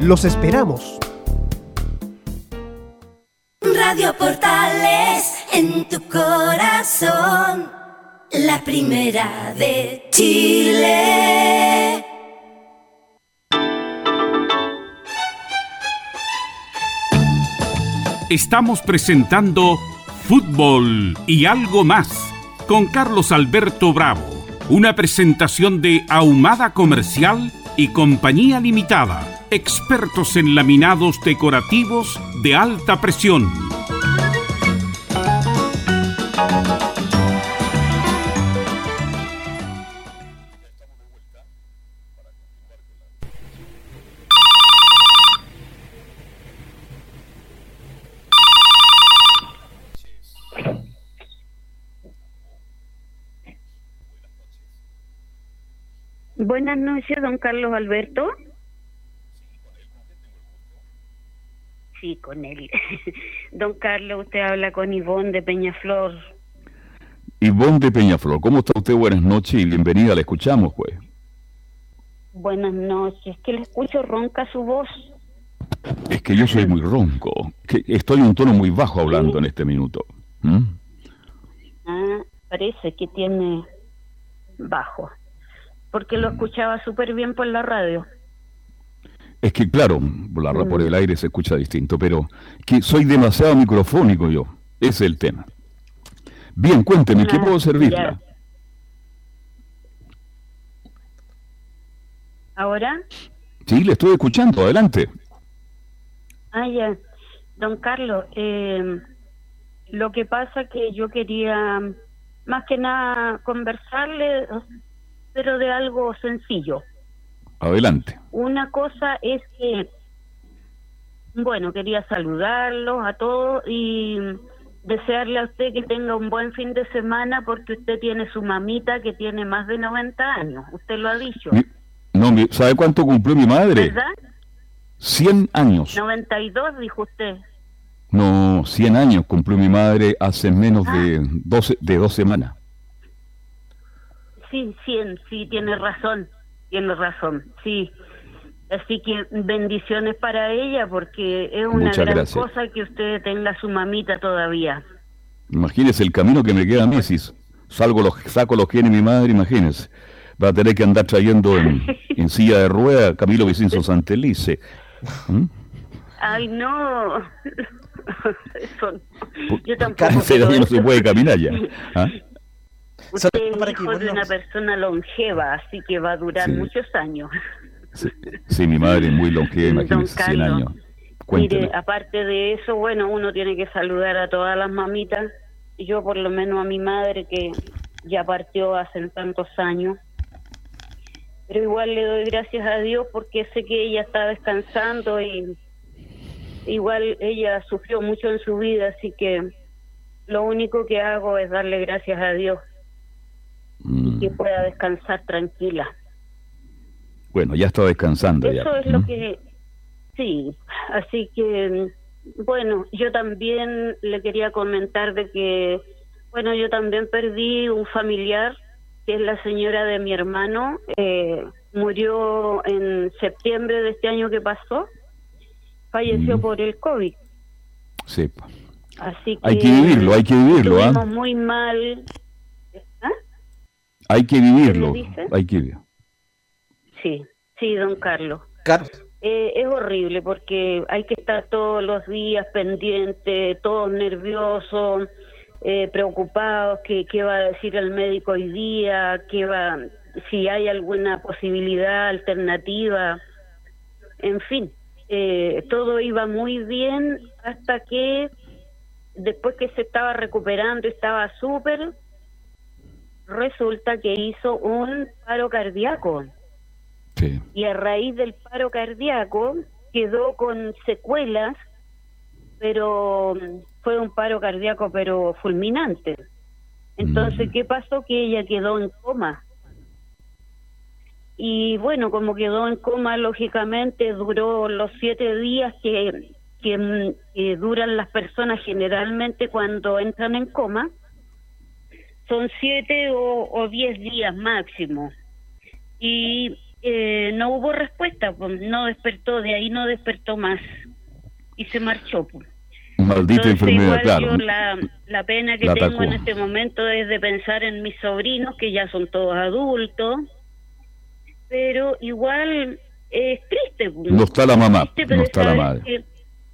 Los esperamos. Radio Portales en tu corazón, la primera de Chile. Estamos presentando Fútbol y algo más con Carlos Alberto Bravo Una presentación de Ahumada Comercial y Compañía Limitada, expertos en laminados decorativos de alta presión. Buenas noches, don Carlos Alberto. Sí, con él. Don Carlos, usted habla con Ivonne de Peñaflor. Ivonne de Peñaflor, ¿cómo está usted? Buenas noches y bienvenida, la escuchamos, pues. Buenas noches, que le escucho ronca su voz. Es que yo soy muy ronco, que estoy en un tono muy bajo hablando en este minuto. ¿Mm? Ah, parece que tiene bajo, porque lo escuchaba súper bien por la radio. Es que claro, la, por el aire se escucha distinto, pero que soy demasiado microfónico yo, ese es el tema. Bien, cuénteme, ¿qué puedo servirla? ¿Ahora? Sí, le estoy escuchando, adelante. Ah, ya. Don Carlos, eh, lo que pasa que yo quería más que nada conversarle, pero de algo sencillo. Adelante. Una cosa es que, bueno, quería saludarlos a todos y desearle a usted que tenga un buen fin de semana porque usted tiene su mamita que tiene más de 90 años, usted lo ha dicho, Mi- no, mi- ¿sabe cuánto cumplió mi madre? ¿verdad? 100 años. 92 dijo usted. No, 100 años cumplió mi madre hace menos de, 12, de dos semanas. Sí, sí, sí, tiene razón, tiene razón, sí. Así que bendiciones para ella porque es una Muchas gran gracias. cosa que usted tenga su mamita todavía. Imagínese el camino que me queda a mí si salgo los, saco los que tiene mi madre, imagínese. Va a tener que andar trayendo en, en silla de rueda Camilo Vicenzo Santelice. ¿Mm? Ay, no. Eso Yo tampoco. Año no se puede caminar ya. ¿Ah? Usted es hijo de una persona longeva, así que va a durar Sí. muchos años. Sí, mi madre es muy longeva, imagínese, 100 Carlos, años. Cuénteme. Mire, aparte de eso, bueno, uno tiene que saludar a todas las mamitas. Yo por lo menos a mi madre que ya partió hace tantos años. Pero igual le doy gracias a Dios porque sé que ella está descansando y igual ella sufrió mucho en su vida, así que lo único que hago es darle gracias a Dios Mm, y que pueda descansar tranquila. Bueno, ya está descansando ya. Eso es lo ¿Mm? que sí, así que bueno, yo también le quería comentar de que bueno, yo también perdí un familiar que es la señora de mi hermano, eh, murió en septiembre de este año que pasó, falleció Mm. por el COVID, Sí. así que Hay que vivirlo, hay que vivirlo, estuvimos muy mal. Hay que vivirlo. Hay que sí, sí, don Carlos. Carlos. Eh, es horrible porque hay que estar todos los días pendiente, todos nerviosos, eh, preocupados, qué, qué va a decir el médico hoy día, qué va, si hay alguna posibilidad alternativa, en fin, eh, todo iba muy bien hasta que después que se estaba recuperando, estaba súper, resulta que hizo un paro cardíaco Sí. y a raíz del paro cardíaco quedó con secuelas, pero mm, fue un paro cardíaco pero fulminante. Entonces, ¿qué pasó? Que ella quedó en coma. Y bueno, como quedó en coma, lógicamente duró los siete días que, que, mm, que duran las personas generalmente cuando entran en coma. Son siete o, o diez días máximo. Y eh, no hubo respuesta, pues, no despertó, de ahí no despertó más y se marchó. pues. Maldita Entonces, enfermedad, igual claro. yo la, la pena que La tengo atacó. en este momento es de pensar en mis sobrinos, que ya son todos adultos, pero igual es triste. pues. No está la mamá, no está la madre. Que,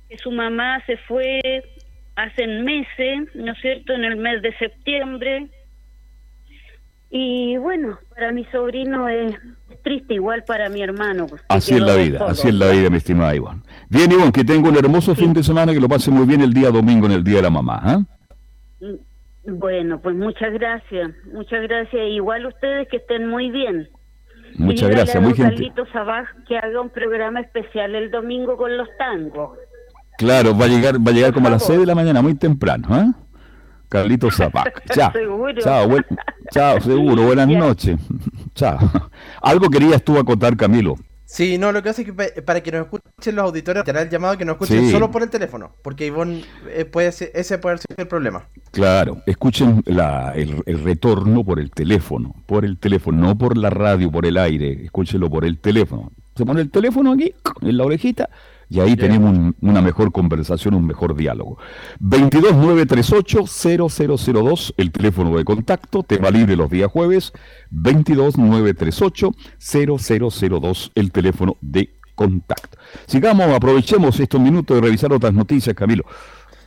que su mamá se fue hace meses, ¿no es cierto?, en el mes de septiembre, Y bueno, para mi sobrino es triste, igual para mi hermano. pues, Así es la vida, así es la vida, mi estimada Ivonne. Bien, Ivonne, que tenga un hermoso fin de semana, que lo pase muy bien el día domingo en el Día de la Mamá. Mm, Bueno, pues muchas gracias, muchas gracias. Igual ustedes que estén muy bien. Muchas Y gracias, a muy gentil. Sabaj que haga un programa especial el domingo con los tangos. Claro, va a llegar, va a llegar como a las 6 de la mañana, muy temprano, ¿ah? Carlito Zapac. Chao. Seguro. Chao, buen- chao, seguro. Buenas noches. Chao. Algo querías tú acotar, Camilo. Sí, no, lo que hace es que pa- para que nos escuchen los auditores, será el llamado que nos escuchen Sí. solo por el teléfono, porque Ivonne, eh, puede ser, ese puede ser el problema. Claro, escuchen la, el, el retorno por el teléfono, por el teléfono, no por la radio, por el aire, escúchenlo por el teléfono. Se pone el teléfono aquí, en la orejita, y ahí tenemos un- una mejor conversación, un mejor diálogo. 22938-0002, el teléfono de contacto, tema libre los días jueves, 22938-0002, el teléfono de contacto. Sigamos, aprovechemos estos minutos de revisar otras noticias, Camilo.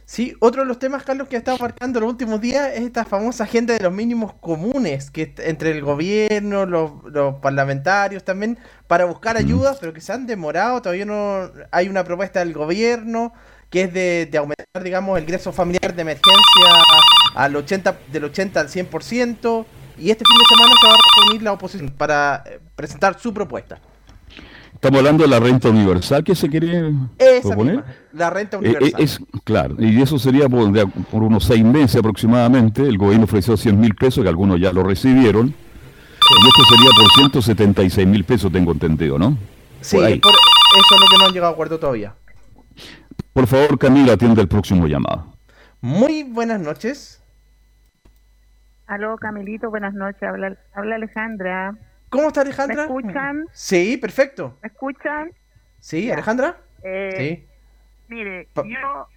Sí, otro de los temas, Carlos, que ha estado marcando los últimos días es esta famosa agenda de los mínimos comunes, que entre el gobierno, los, los parlamentarios también, para buscar ayudas, pero que se han demorado, todavía no hay una propuesta del gobierno que es de, de aumentar, digamos, el ingreso familiar de emergencia al 80, del 80 al 100%, y este fin de semana se va a reunir la oposición para eh, presentar su propuesta. Estamos hablando de la renta universal que se quiere Esa proponer. misma, la renta Eh, universal. eh, es claro, y eso sería por, de- por unos seis meses aproximadamente. El gobierno ofreció 100 mil pesos, que algunos ya lo recibieron. Y esto sería por 176 mil pesos, tengo entendido, ¿no? Sí, Por por- eso es lo que no han llegado a acuerdo todavía. Por favor, Camila, atiende el próximo llamado. Muy buenas noches. Aló, Camilito, buenas noches. Habla, habla Alejandra. ¿Cómo está Alejandra? ¿Me escuchan? Sí, perfecto. ¿Me escuchan? Sí, Alejandra. Eh, Mire, Pa- yo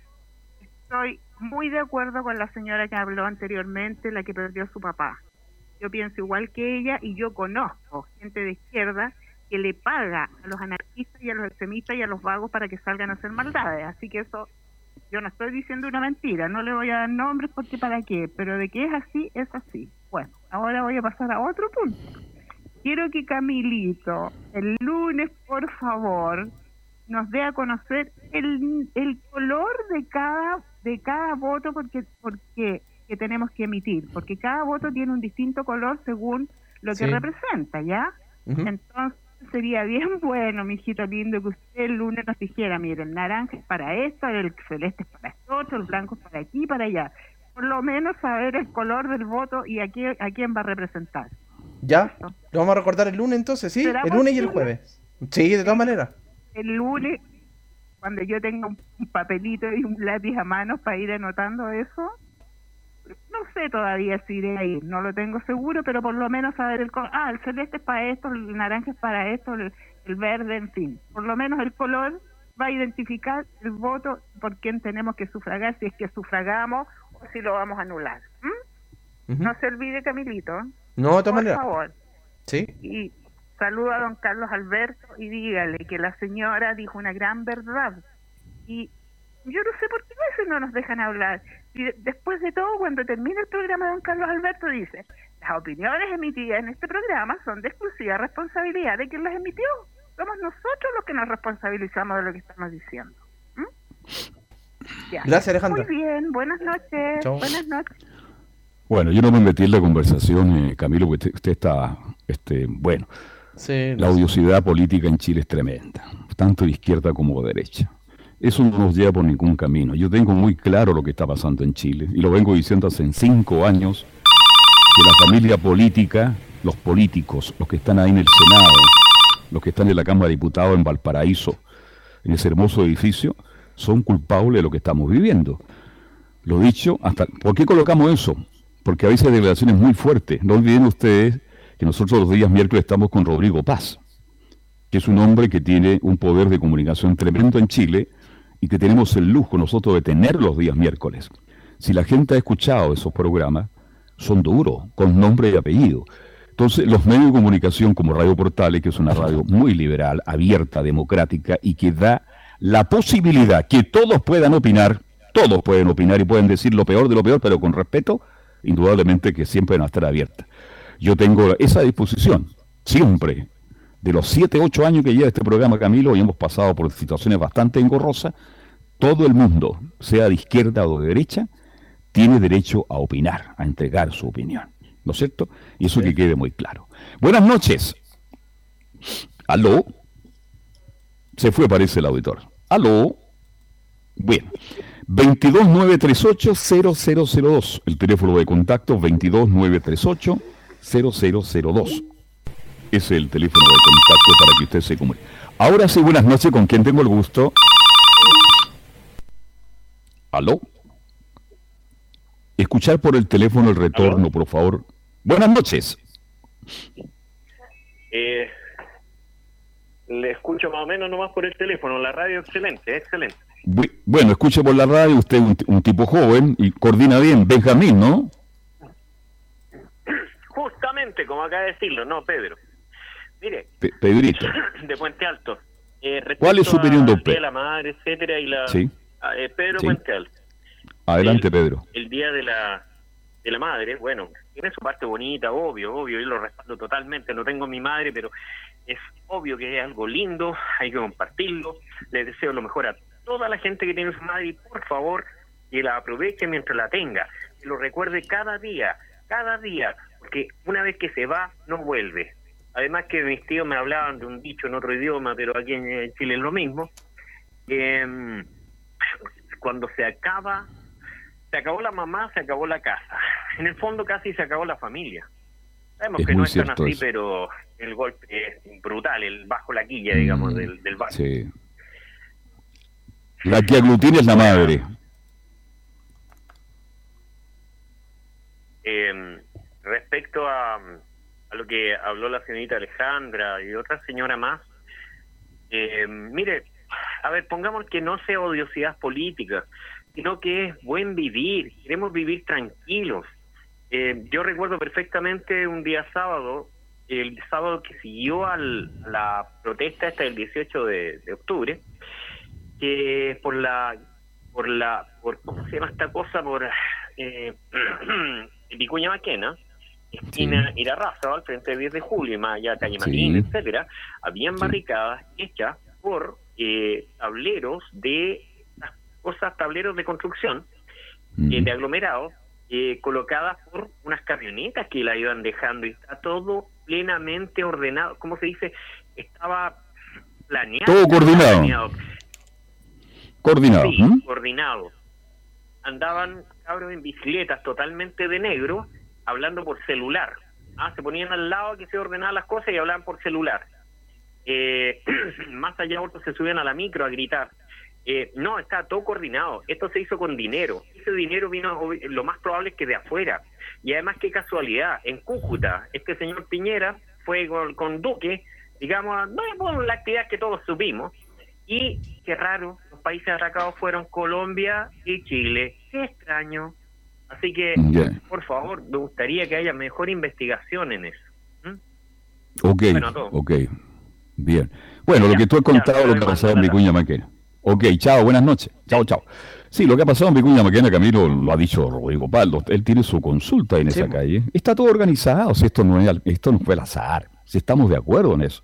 estoy muy de acuerdo con la señora que habló anteriormente, la que perdió a su papá. Yo pienso igual que ella y yo conozco gente de izquierda que le paga a los anarquistas y a los extremistas y a los vagos para que salgan a hacer maldades. Así que eso, yo no estoy diciendo una mentira, no le voy a dar nombres porque para qué, pero de que es así, es así. Bueno, ahora voy a pasar a otro punto. Quiero que Camilito, el lunes, por favor, nos dé a conocer el, el color de cada de cada voto porque porque que tenemos que emitir, porque cada voto tiene un distinto color según lo que Sí. representa, ¿ya? Entonces sería bien bueno, mijito lindo, que usted el lunes nos dijera, miren, el naranja es para esto, el celeste es para esto otro, el blanco es para aquí y para allá. Por lo menos saber el color del voto y a, qué, a quién va a representar. ¿Ya? ¿Lo vamos a recordar el lunes entonces? Sí, ¿Será el lunes y el jueves. Sí, de todas maneras. el lunes, cuando yo tenga un, papelito y un lápiz a mano para ir anotando eso, no sé todavía si iré a ir, no lo tengo seguro, pero por lo menos saber el color. Ah, el celeste es para esto, el naranja es para esto, el, el verde, en fin. Por lo menos el color va a identificar el voto por quién tenemos que sufragar, si es que sufragamos o si lo vamos a anular. No se olvide, Camilito. No, de todas por maneras. favor. Sí. Y saluda a don Carlos Alberto y dígale que la señora dijo una gran verdad. Y yo no sé por qué a veces no nos dejan hablar. Y de- después de todo, cuando termina el programa, don Carlos Alberto dice, las opiniones emitidas en este programa son de exclusiva responsabilidad de quien las emitió. Somos nosotros los que nos responsabilizamos de lo que estamos diciendo. ¿Mm? Ya. Gracias, Alejandra. Muy bien, buenas noches. Buenas noches. Bueno, yo no me metí en la conversación, eh, Camilo, porque usted, usted está, este, bueno, la odiosidad política en Chile es tremenda, tanto de izquierda como de derecha. Eso no nos lleva por ningún camino. Yo tengo muy claro lo que está pasando en Chile, y lo vengo diciendo hace cinco años, que la familia política, los políticos, los que están ahí en el Senado, los que están en la Cámara de Diputados en Valparaíso, en ese hermoso edificio, son culpables de lo que estamos viviendo. Lo dicho, hasta ¿por qué colocamos eso? Porque a veces hay declaraciones muy fuertes. No olviden ustedes que nosotros los días miércoles estamos con Rodrigo Paz, que es un hombre que tiene un poder de comunicación tremendo en Chile y que tenemos el lujo nosotros de tener los días miércoles. Si la gente ha escuchado esos programas, son duros, con nombre y apellido. Entonces, los medios de comunicación como Radio Portales, que es una radio muy liberal, abierta, democrática y que da la posibilidad que todos puedan opinar, todos pueden opinar y pueden decir lo peor de lo peor, pero con respeto, indudablemente que siempre van a estar abiertas. yo tengo esa disposición, siempre. De los 7, 8 años que lleva este programa, Camilo, y hemos pasado por situaciones bastante engorrosas, todo el mundo, sea de izquierda o de derecha, tiene derecho a opinar, a entregar su opinión. ¿No es cierto? Y eso que quede muy claro. Buenas noches. ¿Aló? Se fue, parece el auditor. ¿Aló? Bien. 22938-0002. El teléfono de contacto 22938-0002. Ese es el teléfono de contacto para que usted se comunique. Ahora sí, buenas noches. ¿Con quién tengo el gusto? ¿Aló? Escuchar por el teléfono el retorno, por favor. Buenas noches. Eh, le escucho más o menos nomás por el teléfono. La radio excelente, excelente. Bu- Bueno, escuche por la radio, usted es un, un tipo joven y coordina bien. Benjamín, ¿no? Justamente, como acaba de decirlo, no, Pedro. Mire, Pe- Pedrito. de Puente Alto. eh, ¿Cuál es su opinión, don Pedro? de la madre, etcétera, y la... Sí. Ah, eh, Pedro Sí. Puente Alto. Adelante, Pedro. el día de la de la madre, bueno, tiene su parte bonita, obvio, obvio, yo lo respaldo totalmente, no tengo mi madre, pero es obvio que es algo lindo, hay que compartirlo, le deseo lo mejor a toda la gente que tiene su madre por favor que la aproveche mientras la tenga, que lo recuerde cada día, cada día, porque una vez que se va, no vuelve. Además que mis tíos me hablaban de un dicho en otro idioma, pero aquí en eh, Chile es lo mismo, mm, cuando se acaba se acabó la mamá, se acabó la casa. En el fondo casi se acabó la familia. Sabemos Es que no muy es tan cierto así, eso. pero el golpe es brutal, el bajo la quilla, digamos, Mm, del, del barco. Sí. La que aglutina es la madre. Eh, respecto a, a lo que habló la señorita Alejandra y otra señora más, eh, mire, a ver, pongamos que no sea odiosidad política, sino que es buen vivir, queremos vivir tranquilos. Eh, yo recuerdo perfectamente un día sábado, el sábado que siguió a la protesta esta del 18 de, de octubre, que por la, por la, por, ¿cómo se llama esta cosa? Por eh, Vicuña Maquena, esquina Irarraza, al frente de 10 de julio, y más allá calle Sí. Maquina, etcétera, habían barricadas hechas por eh, tableros de cosas, tableros de construcción, eh, de aglomerados, eh, colocadas por unas camionetas que la iban dejando y está todo plenamente ordenado, ¿cómo se dice? Estaba planeado. Todo coordinado. planeado. Coordinado. Sí, ¿m? coordinado. Andaban cabros en bicicletas totalmente de negro, hablando por celular. Ah, se ponían al lado que se ordenaban las cosas y hablaban por celular. Eh, más allá otros se subían a la micro a gritar. Eh, no, está todo coordinado. Esto se hizo con dinero. Ese dinero vino, lo más probable es que de afuera. Y además, qué casualidad, en Cúcuta, este señor Piñera fue con, con Duque, digamos, no por la actividad que todos supimos. Y qué raro, países atacados fueron Colombia y Chile. Qué extraño. Así que, Ya. por favor, me gustaría que haya mejor investigación en eso. Ok, Bueno, ok. Bien. Bueno, lo que tú has contado, lo que ha pasado en Vicuña Maquena. Ok, chao, buenas noches. Chao, chao. Sí, lo que ha pasado en Vicuña Maquena, Camilo, lo ha dicho Rodrigo Paldo. Él tiene su consulta en esa calle. Está todo organizado. Si esto no es, al- esto no fue el azar. Si estamos de acuerdo en eso.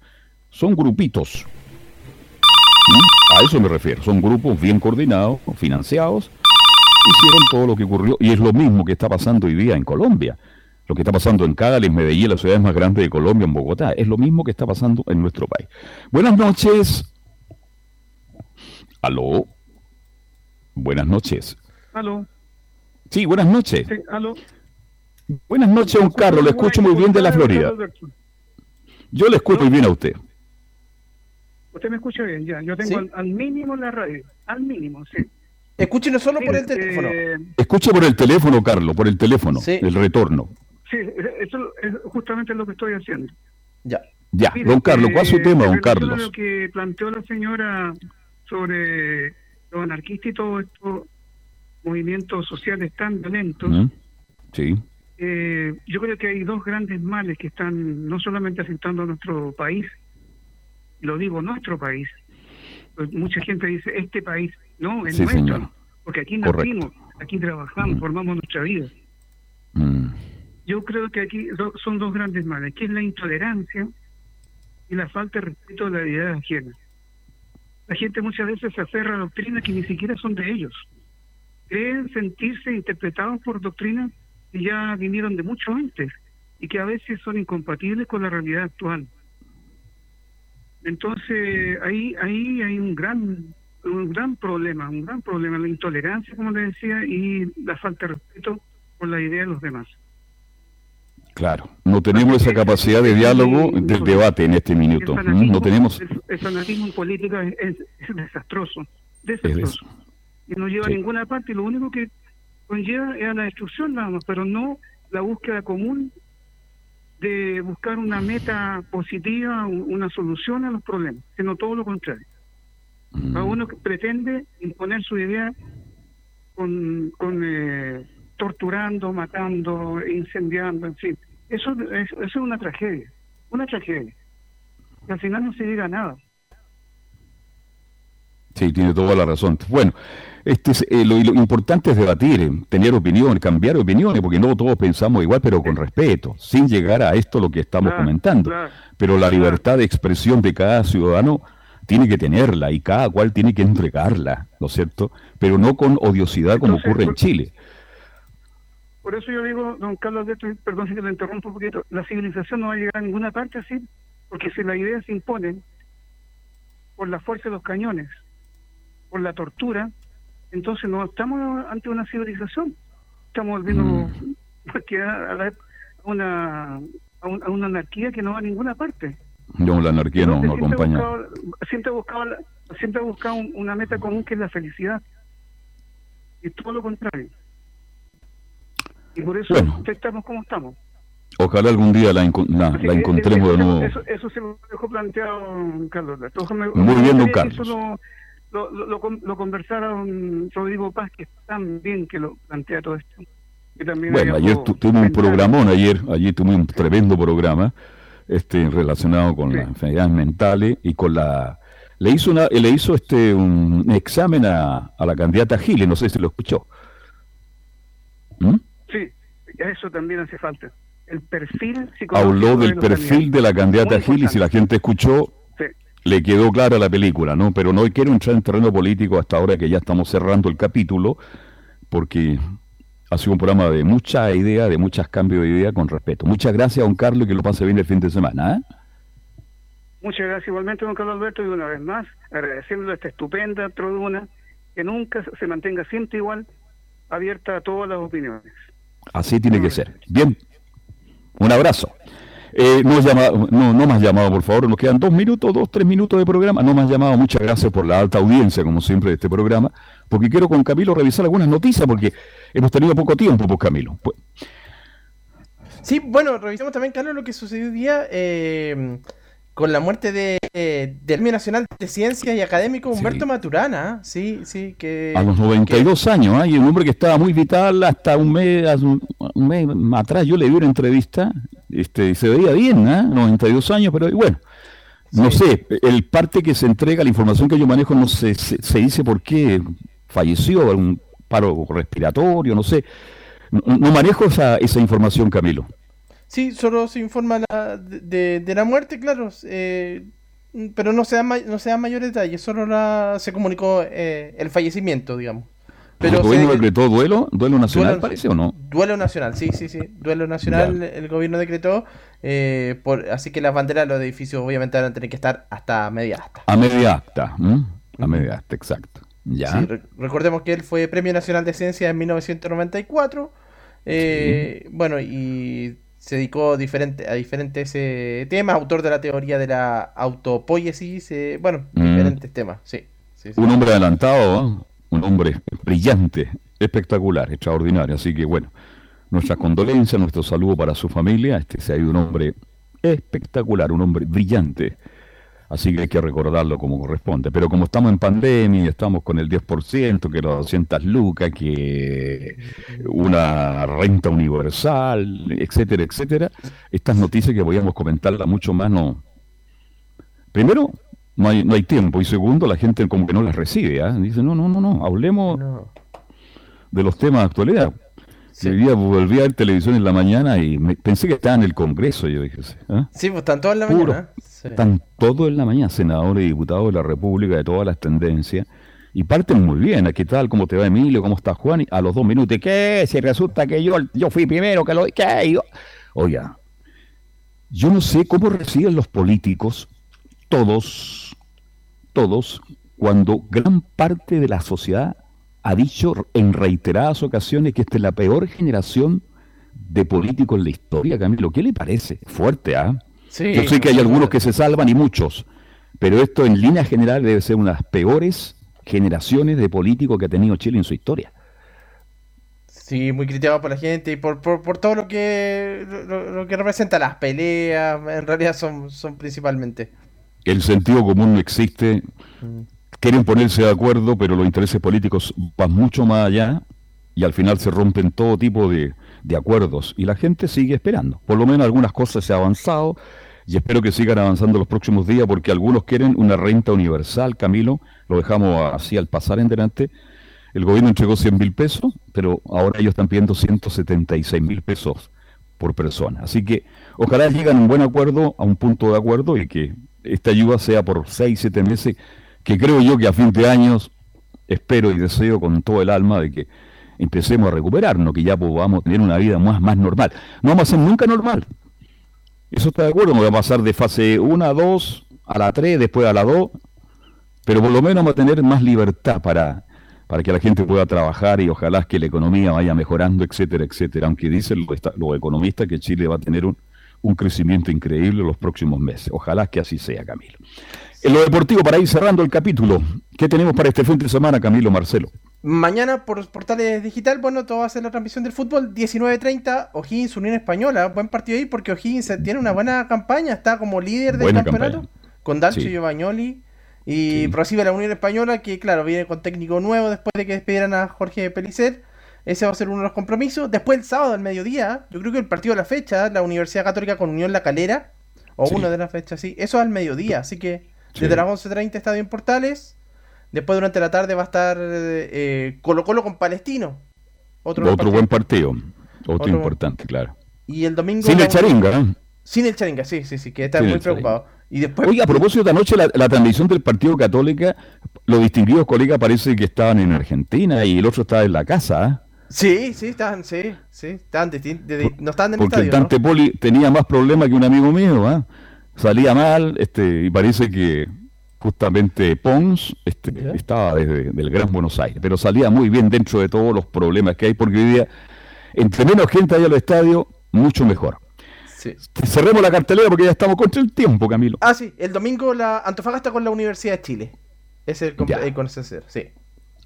Son grupitos. A eso me refiero. Son grupos bien coordinados, financiados. Hicieron todo lo que ocurrió. Y es lo mismo que está pasando hoy día en Colombia. Lo que está pasando en en Medellín, las ciudades más grandes de Colombia, en Bogotá. Es lo mismo que está pasando en nuestro país. Buenas noches. Aló. Buenas noches. Aló. Sí, buenas noches. Sí, aló. Buenas noches, don Carlos. Le escucho muy bien de la Florida. Yo le escucho muy bien a usted. Usted me escucha bien, ya. Yo tengo Sí. al, al mínimo la radio. Al mínimo, sí. Escúchenos solo por Mire, el teléfono. eh, Escuche por el teléfono, Carlos, por el teléfono. El retorno. sí, eso es justamente lo que estoy haciendo. Ya. Ya, Mire, don Carlos, ¿cuál es su eh, tema, don Carlos? Lo que planteó la señora sobre los anarquistas y todos estos movimientos sociales tan violentos, ¿Mm? Sí. eh, yo creo que hay dos grandes males que están no solamente afectando a nuestro país, lo digo nuestro país, pues mucha gente dice este país, no, es Sí, nuestro, señor. porque aquí Correcto. nacimos, aquí trabajamos, formamos nuestra vida. Mm. yo creo que aquí son dos grandes males, que es la intolerancia y la falta de respeto a la idea ajena. La gente muchas veces se aferra a doctrinas que ni siquiera son de ellos. Creen sentirse interpretados por doctrinas que ya vinieron de mucho antes y que a veces son incompatibles con la realidad actual. Entonces ahí ahí hay un gran un gran problema, un gran problema, la intolerancia, como le decía, y la falta de respeto por la idea de los demás. Claro, no tenemos esa capacidad de diálogo, del debate en este minuto. no tenemos. El, fanatismo en política es, desastroso, desastroso. y no lleva a ninguna parte. Y lo único que conlleva es a la destrucción, nada más, pero no la búsqueda común de buscar una meta positiva, una solución a los problemas, sino todo lo contrario. A mm. uno que pretende imponer su idea con, con eh, torturando, matando, incendiando, en fin. Eso, eso, es una tragedia, una tragedia. Y al final no se diga nada. Sí, tiene toda la razón. Bueno, este eh, lo, importante es debatir, eh, tener opinión, cambiar opiniones, porque no todos pensamos igual, pero con respeto, sin llegar a esto lo que estamos comentando. pero la libertad de expresión de cada ciudadano tiene que tenerla y cada cual tiene que entregarla, ¿no es cierto? Pero no con odiosidad como ocurre en Chile. Por eso yo digo, don Carlos, perdón si te interrumpo un poquito, la civilización no va a llegar a ninguna parte así, porque si las ideas se imponen por la fuerza de los cañones, por la tortura, entonces no estamos ante una civilización, estamos volviendo mm. a, una, a, una anarquía que no va a ninguna parte. No, la anarquía no, no acompaña. siempre he buscado, siempre he buscado una meta común que es la felicidad. Y todo lo contrario. Y por eso estamos como estamos. Ojalá algún día la, la, encontremos de nuevo. Eso, se me dejó planteado, Carlos. Muy bien, Carlos. Lo, lo, lo, conversara don Rodrigo Paz, que tan bien que lo plantea todo esto. bueno, ayer tuve un programón, ayer, ayer tuve un tremendo programa este relacionado con las enfermedades mentales y con la le hizo una le hizo este un examen a, a la candidata Giles, no sé si lo escuchó. ¿Mm? Sí, eso también hace falta. El perfil Habló del perfil de la candidata Gil y si la gente escuchó, le quedó clara la película, ¿no? Pero no quiero entrar en terreno político hasta ahora que ya estamos cerrando el capítulo, porque ha sido un programa de mucha idea, de muchos cambios de idea con respeto. Muchas gracias, don Carlos, y que lo pase bien el fin de semana. ¿eh? Muchas gracias igualmente, don Carlos Alberto, y una vez más, agradeciéndole esta estupenda tribuna, que nunca se mantenga siempre igual, abierta a todas las opiniones. Así tiene que ser. Bien, un abrazo. Eh, no, llama, no, no más llamado, por favor. Nos quedan dos minutos, dos, tres minutos de programa. No más llamado. Muchas gracias por la alta audiencia, como siempre, de este programa. Porque quiero con Camilo revisar algunas noticias, porque hemos tenido poco tiempo, pues Camilo. Pues... Sí, bueno, revisamos también, Carlos, lo que sucedió hoy día. Eh, con la muerte de, del Premio Nacional de Ciencias y Académico Humberto Maturana, sí, sí, que... A los 92 años, ¿eh? y un hombre que estaba muy vital hasta un mes, un, mes atrás, yo le di una entrevista, este, se veía bien, ¿eh? 92 años, pero bueno, no sé, el parte que se entrega, la información que yo manejo, no sé, se, se dice por qué falleció, un paro respiratorio, no sé, no, no manejo esa, esa información, Camilo. Sí, solo se informa de, de, la muerte, claro, eh, pero no se, da no se dan mayores detalles, solo se comunicó eh, el fallecimiento, digamos. Pero ¿El gobierno decretó duelo? ¿Duelo nacional parece o no? Duelo nacional, sí, sí, sí. Duelo nacional el gobierno decretó. Eh, por, así que las banderas de los edificios obviamente van a tener que estar hasta media acta. A media acta, a media acta, exacto. Ya. recordemos que él fue Premio Nacional de Ciencia en 1994. Bueno, y se dedicó diferente, a diferentes eh, temas, autor de la teoría de la autopoiesis, eh, bueno, mm. diferentes temas, sí, Un hombre adelantado, un hombre brillante, espectacular, extraordinario, así que bueno, nuestra condolencia, nuestro saludo para su familia, este se ha ido un hombre espectacular, un hombre brillante, Así que hay que recordarlo como corresponde. Pero como estamos en pandemia y estamos con el 10%, que los 200 lucas, que una renta universal, etcétera, etcétera, estas noticias que podíamos comentarlas mucho más no... Primero, no hay, no hay tiempo. Y segundo, la gente como que no las recibe. ¿eh? Dice, no, no, no, no, hablemos de los temas de actualidad. Día volví a ver televisión en la mañana y me- pensé que estaba en el Congreso, yo dije. ¿ah? Sí, pues están todos en la Puro. mañana. ¿eh? Sí. Están todos en la mañana, senadores y diputados de la República, de todas las tendencias, y parten muy bien. ¿Qué tal? ¿Cómo te va Emilio? ¿Cómo está Juan? Y a los dos minutos, ¿qué? Si resulta que yo, yo fui primero que lo... ¿Qué? Yo- Oiga, yo no sé cómo reciben los políticos, todos, todos, cuando gran parte de la sociedad ha dicho en reiteradas ocasiones que esta es la peor generación de políticos en la historia, Camilo. ¿Qué le parece? Fuerte, ¿ah? Sí, Yo sé que hay no, algunos que se salvan y muchos, pero esto en línea general debe ser una de las peores generaciones de políticos que ha tenido Chile en su historia. Sí, muy criticado por la gente y por, por, por todo lo que lo, lo que representa las peleas, en realidad son, son principalmente. El sentido común no existe, quieren ponerse de acuerdo, pero los intereses políticos van mucho más allá y al final se rompen todo tipo de, de acuerdos y la gente sigue esperando. Por lo menos algunas cosas se han avanzado y espero que sigan avanzando los próximos días porque algunos quieren una renta universal, Camilo, lo dejamos así al pasar en delante. El gobierno entregó 100 mil pesos, pero ahora ellos están pidiendo 176 mil pesos por persona. Así que ojalá lleguen a un buen acuerdo, a un punto de acuerdo y que esta ayuda sea por 6, 7 meses, que creo yo que a fin de años espero y deseo con todo el alma de que empecemos a recuperarnos, que ya podamos tener una vida más, más normal. No vamos a ser nunca normal. Eso está de acuerdo, vamos a pasar de fase 1 a 2, a la 3, después a la 2, pero por lo menos vamos a tener más libertad para, para que la gente pueda trabajar y ojalá que la economía vaya mejorando, etcétera, etcétera. Aunque dicen los, los economistas que Chile va a tener un, un crecimiento increíble en los próximos meses. Ojalá que así sea, Camilo. En lo deportivo, para ir cerrando el capítulo, ¿qué tenemos para este fin de semana, Camilo Marcelo? Mañana por Portales Digital, bueno, todo va a ser la transmisión del fútbol, 19.30, O'Higgins Unión Española, buen partido ahí porque O'Higgins tiene una buena campaña, está como líder del campeonato, campaña. con Dalcio Sí. y Giovagnoli, y recibe a la Unión Española, que claro, viene con técnico nuevo después de que despidieran a Jorge Pelicer, ese va a ser uno de los compromisos, después el sábado al mediodía, yo creo que el partido de la fecha, la Universidad Católica con Unión La Calera, o Sí. uno de las fechas, sí, eso al mediodía, así que Sí. desde las 11.30 Estadio en Portales, Después durante la tarde va a estar eh, Colo Colo con Palestino. Otro, Otro, partido. buen partido, otro, Otro- importante, claro. Y el domingo. Sin el charinga, ¿eh? Sin el charinga, sí, sí, sí, que está Sin muy preocupado. Y después. Oiga, a propósito de anoche, la, la transmisión del Partido Católica, los distinguidos colegas parece que estaban en Argentina y el otro estaba en la casa, ¿eh? Sí, sí, estaban, sí, sí, estaban de- de- no estaban en el Porque Poli tenía más problemas que un amigo mío, ¿ah? Salía mal, este, y parece que justamente Pons este, estaba desde del Gran Buenos Aires, pero salía muy bien dentro de todos los problemas que hay, porque hoy día, entre menos gente haya en los estadios, mucho mejor. Sí. Cerremos la cartelera porque ya estamos contra el tiempo, Camilo. Ah, sí, el domingo la Antofagasta con la Universidad de Chile. Es el, el conocer, sí.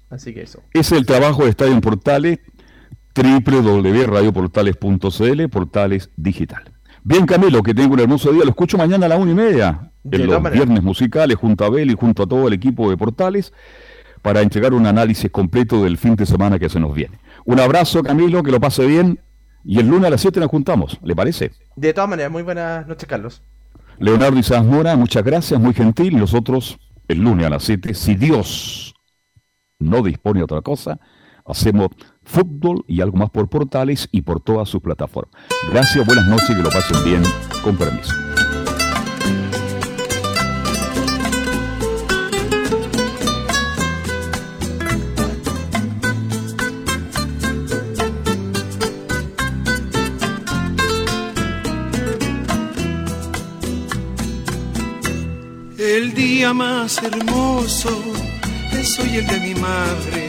Así que eso. Es el trabajo de Estadio en Portales, www.radioportales.cl, Portales Digital. Bien, Camilo, que tenga un hermoso día. Lo escucho mañana a la una y media, en los viernes musicales, junto a Bel y junto a todo el equipo de Portales, para entregar un análisis completo del fin de semana que se nos viene. Un abrazo, Camilo, que lo pase bien, y el lunes a las 7 nos juntamos, ¿le parece? De todas maneras, muy buenas noches, Carlos. Leonardo Isaac Mora, muchas gracias, muy gentil, y nosotros el lunes a las 7, si Dios no dispone de otra cosa, hacemos fútbol y algo más por portales y por todas sus plataformas. Gracias, buenas noches y que lo pasen bien, con permiso. El día más hermoso es hoy el de mi madre.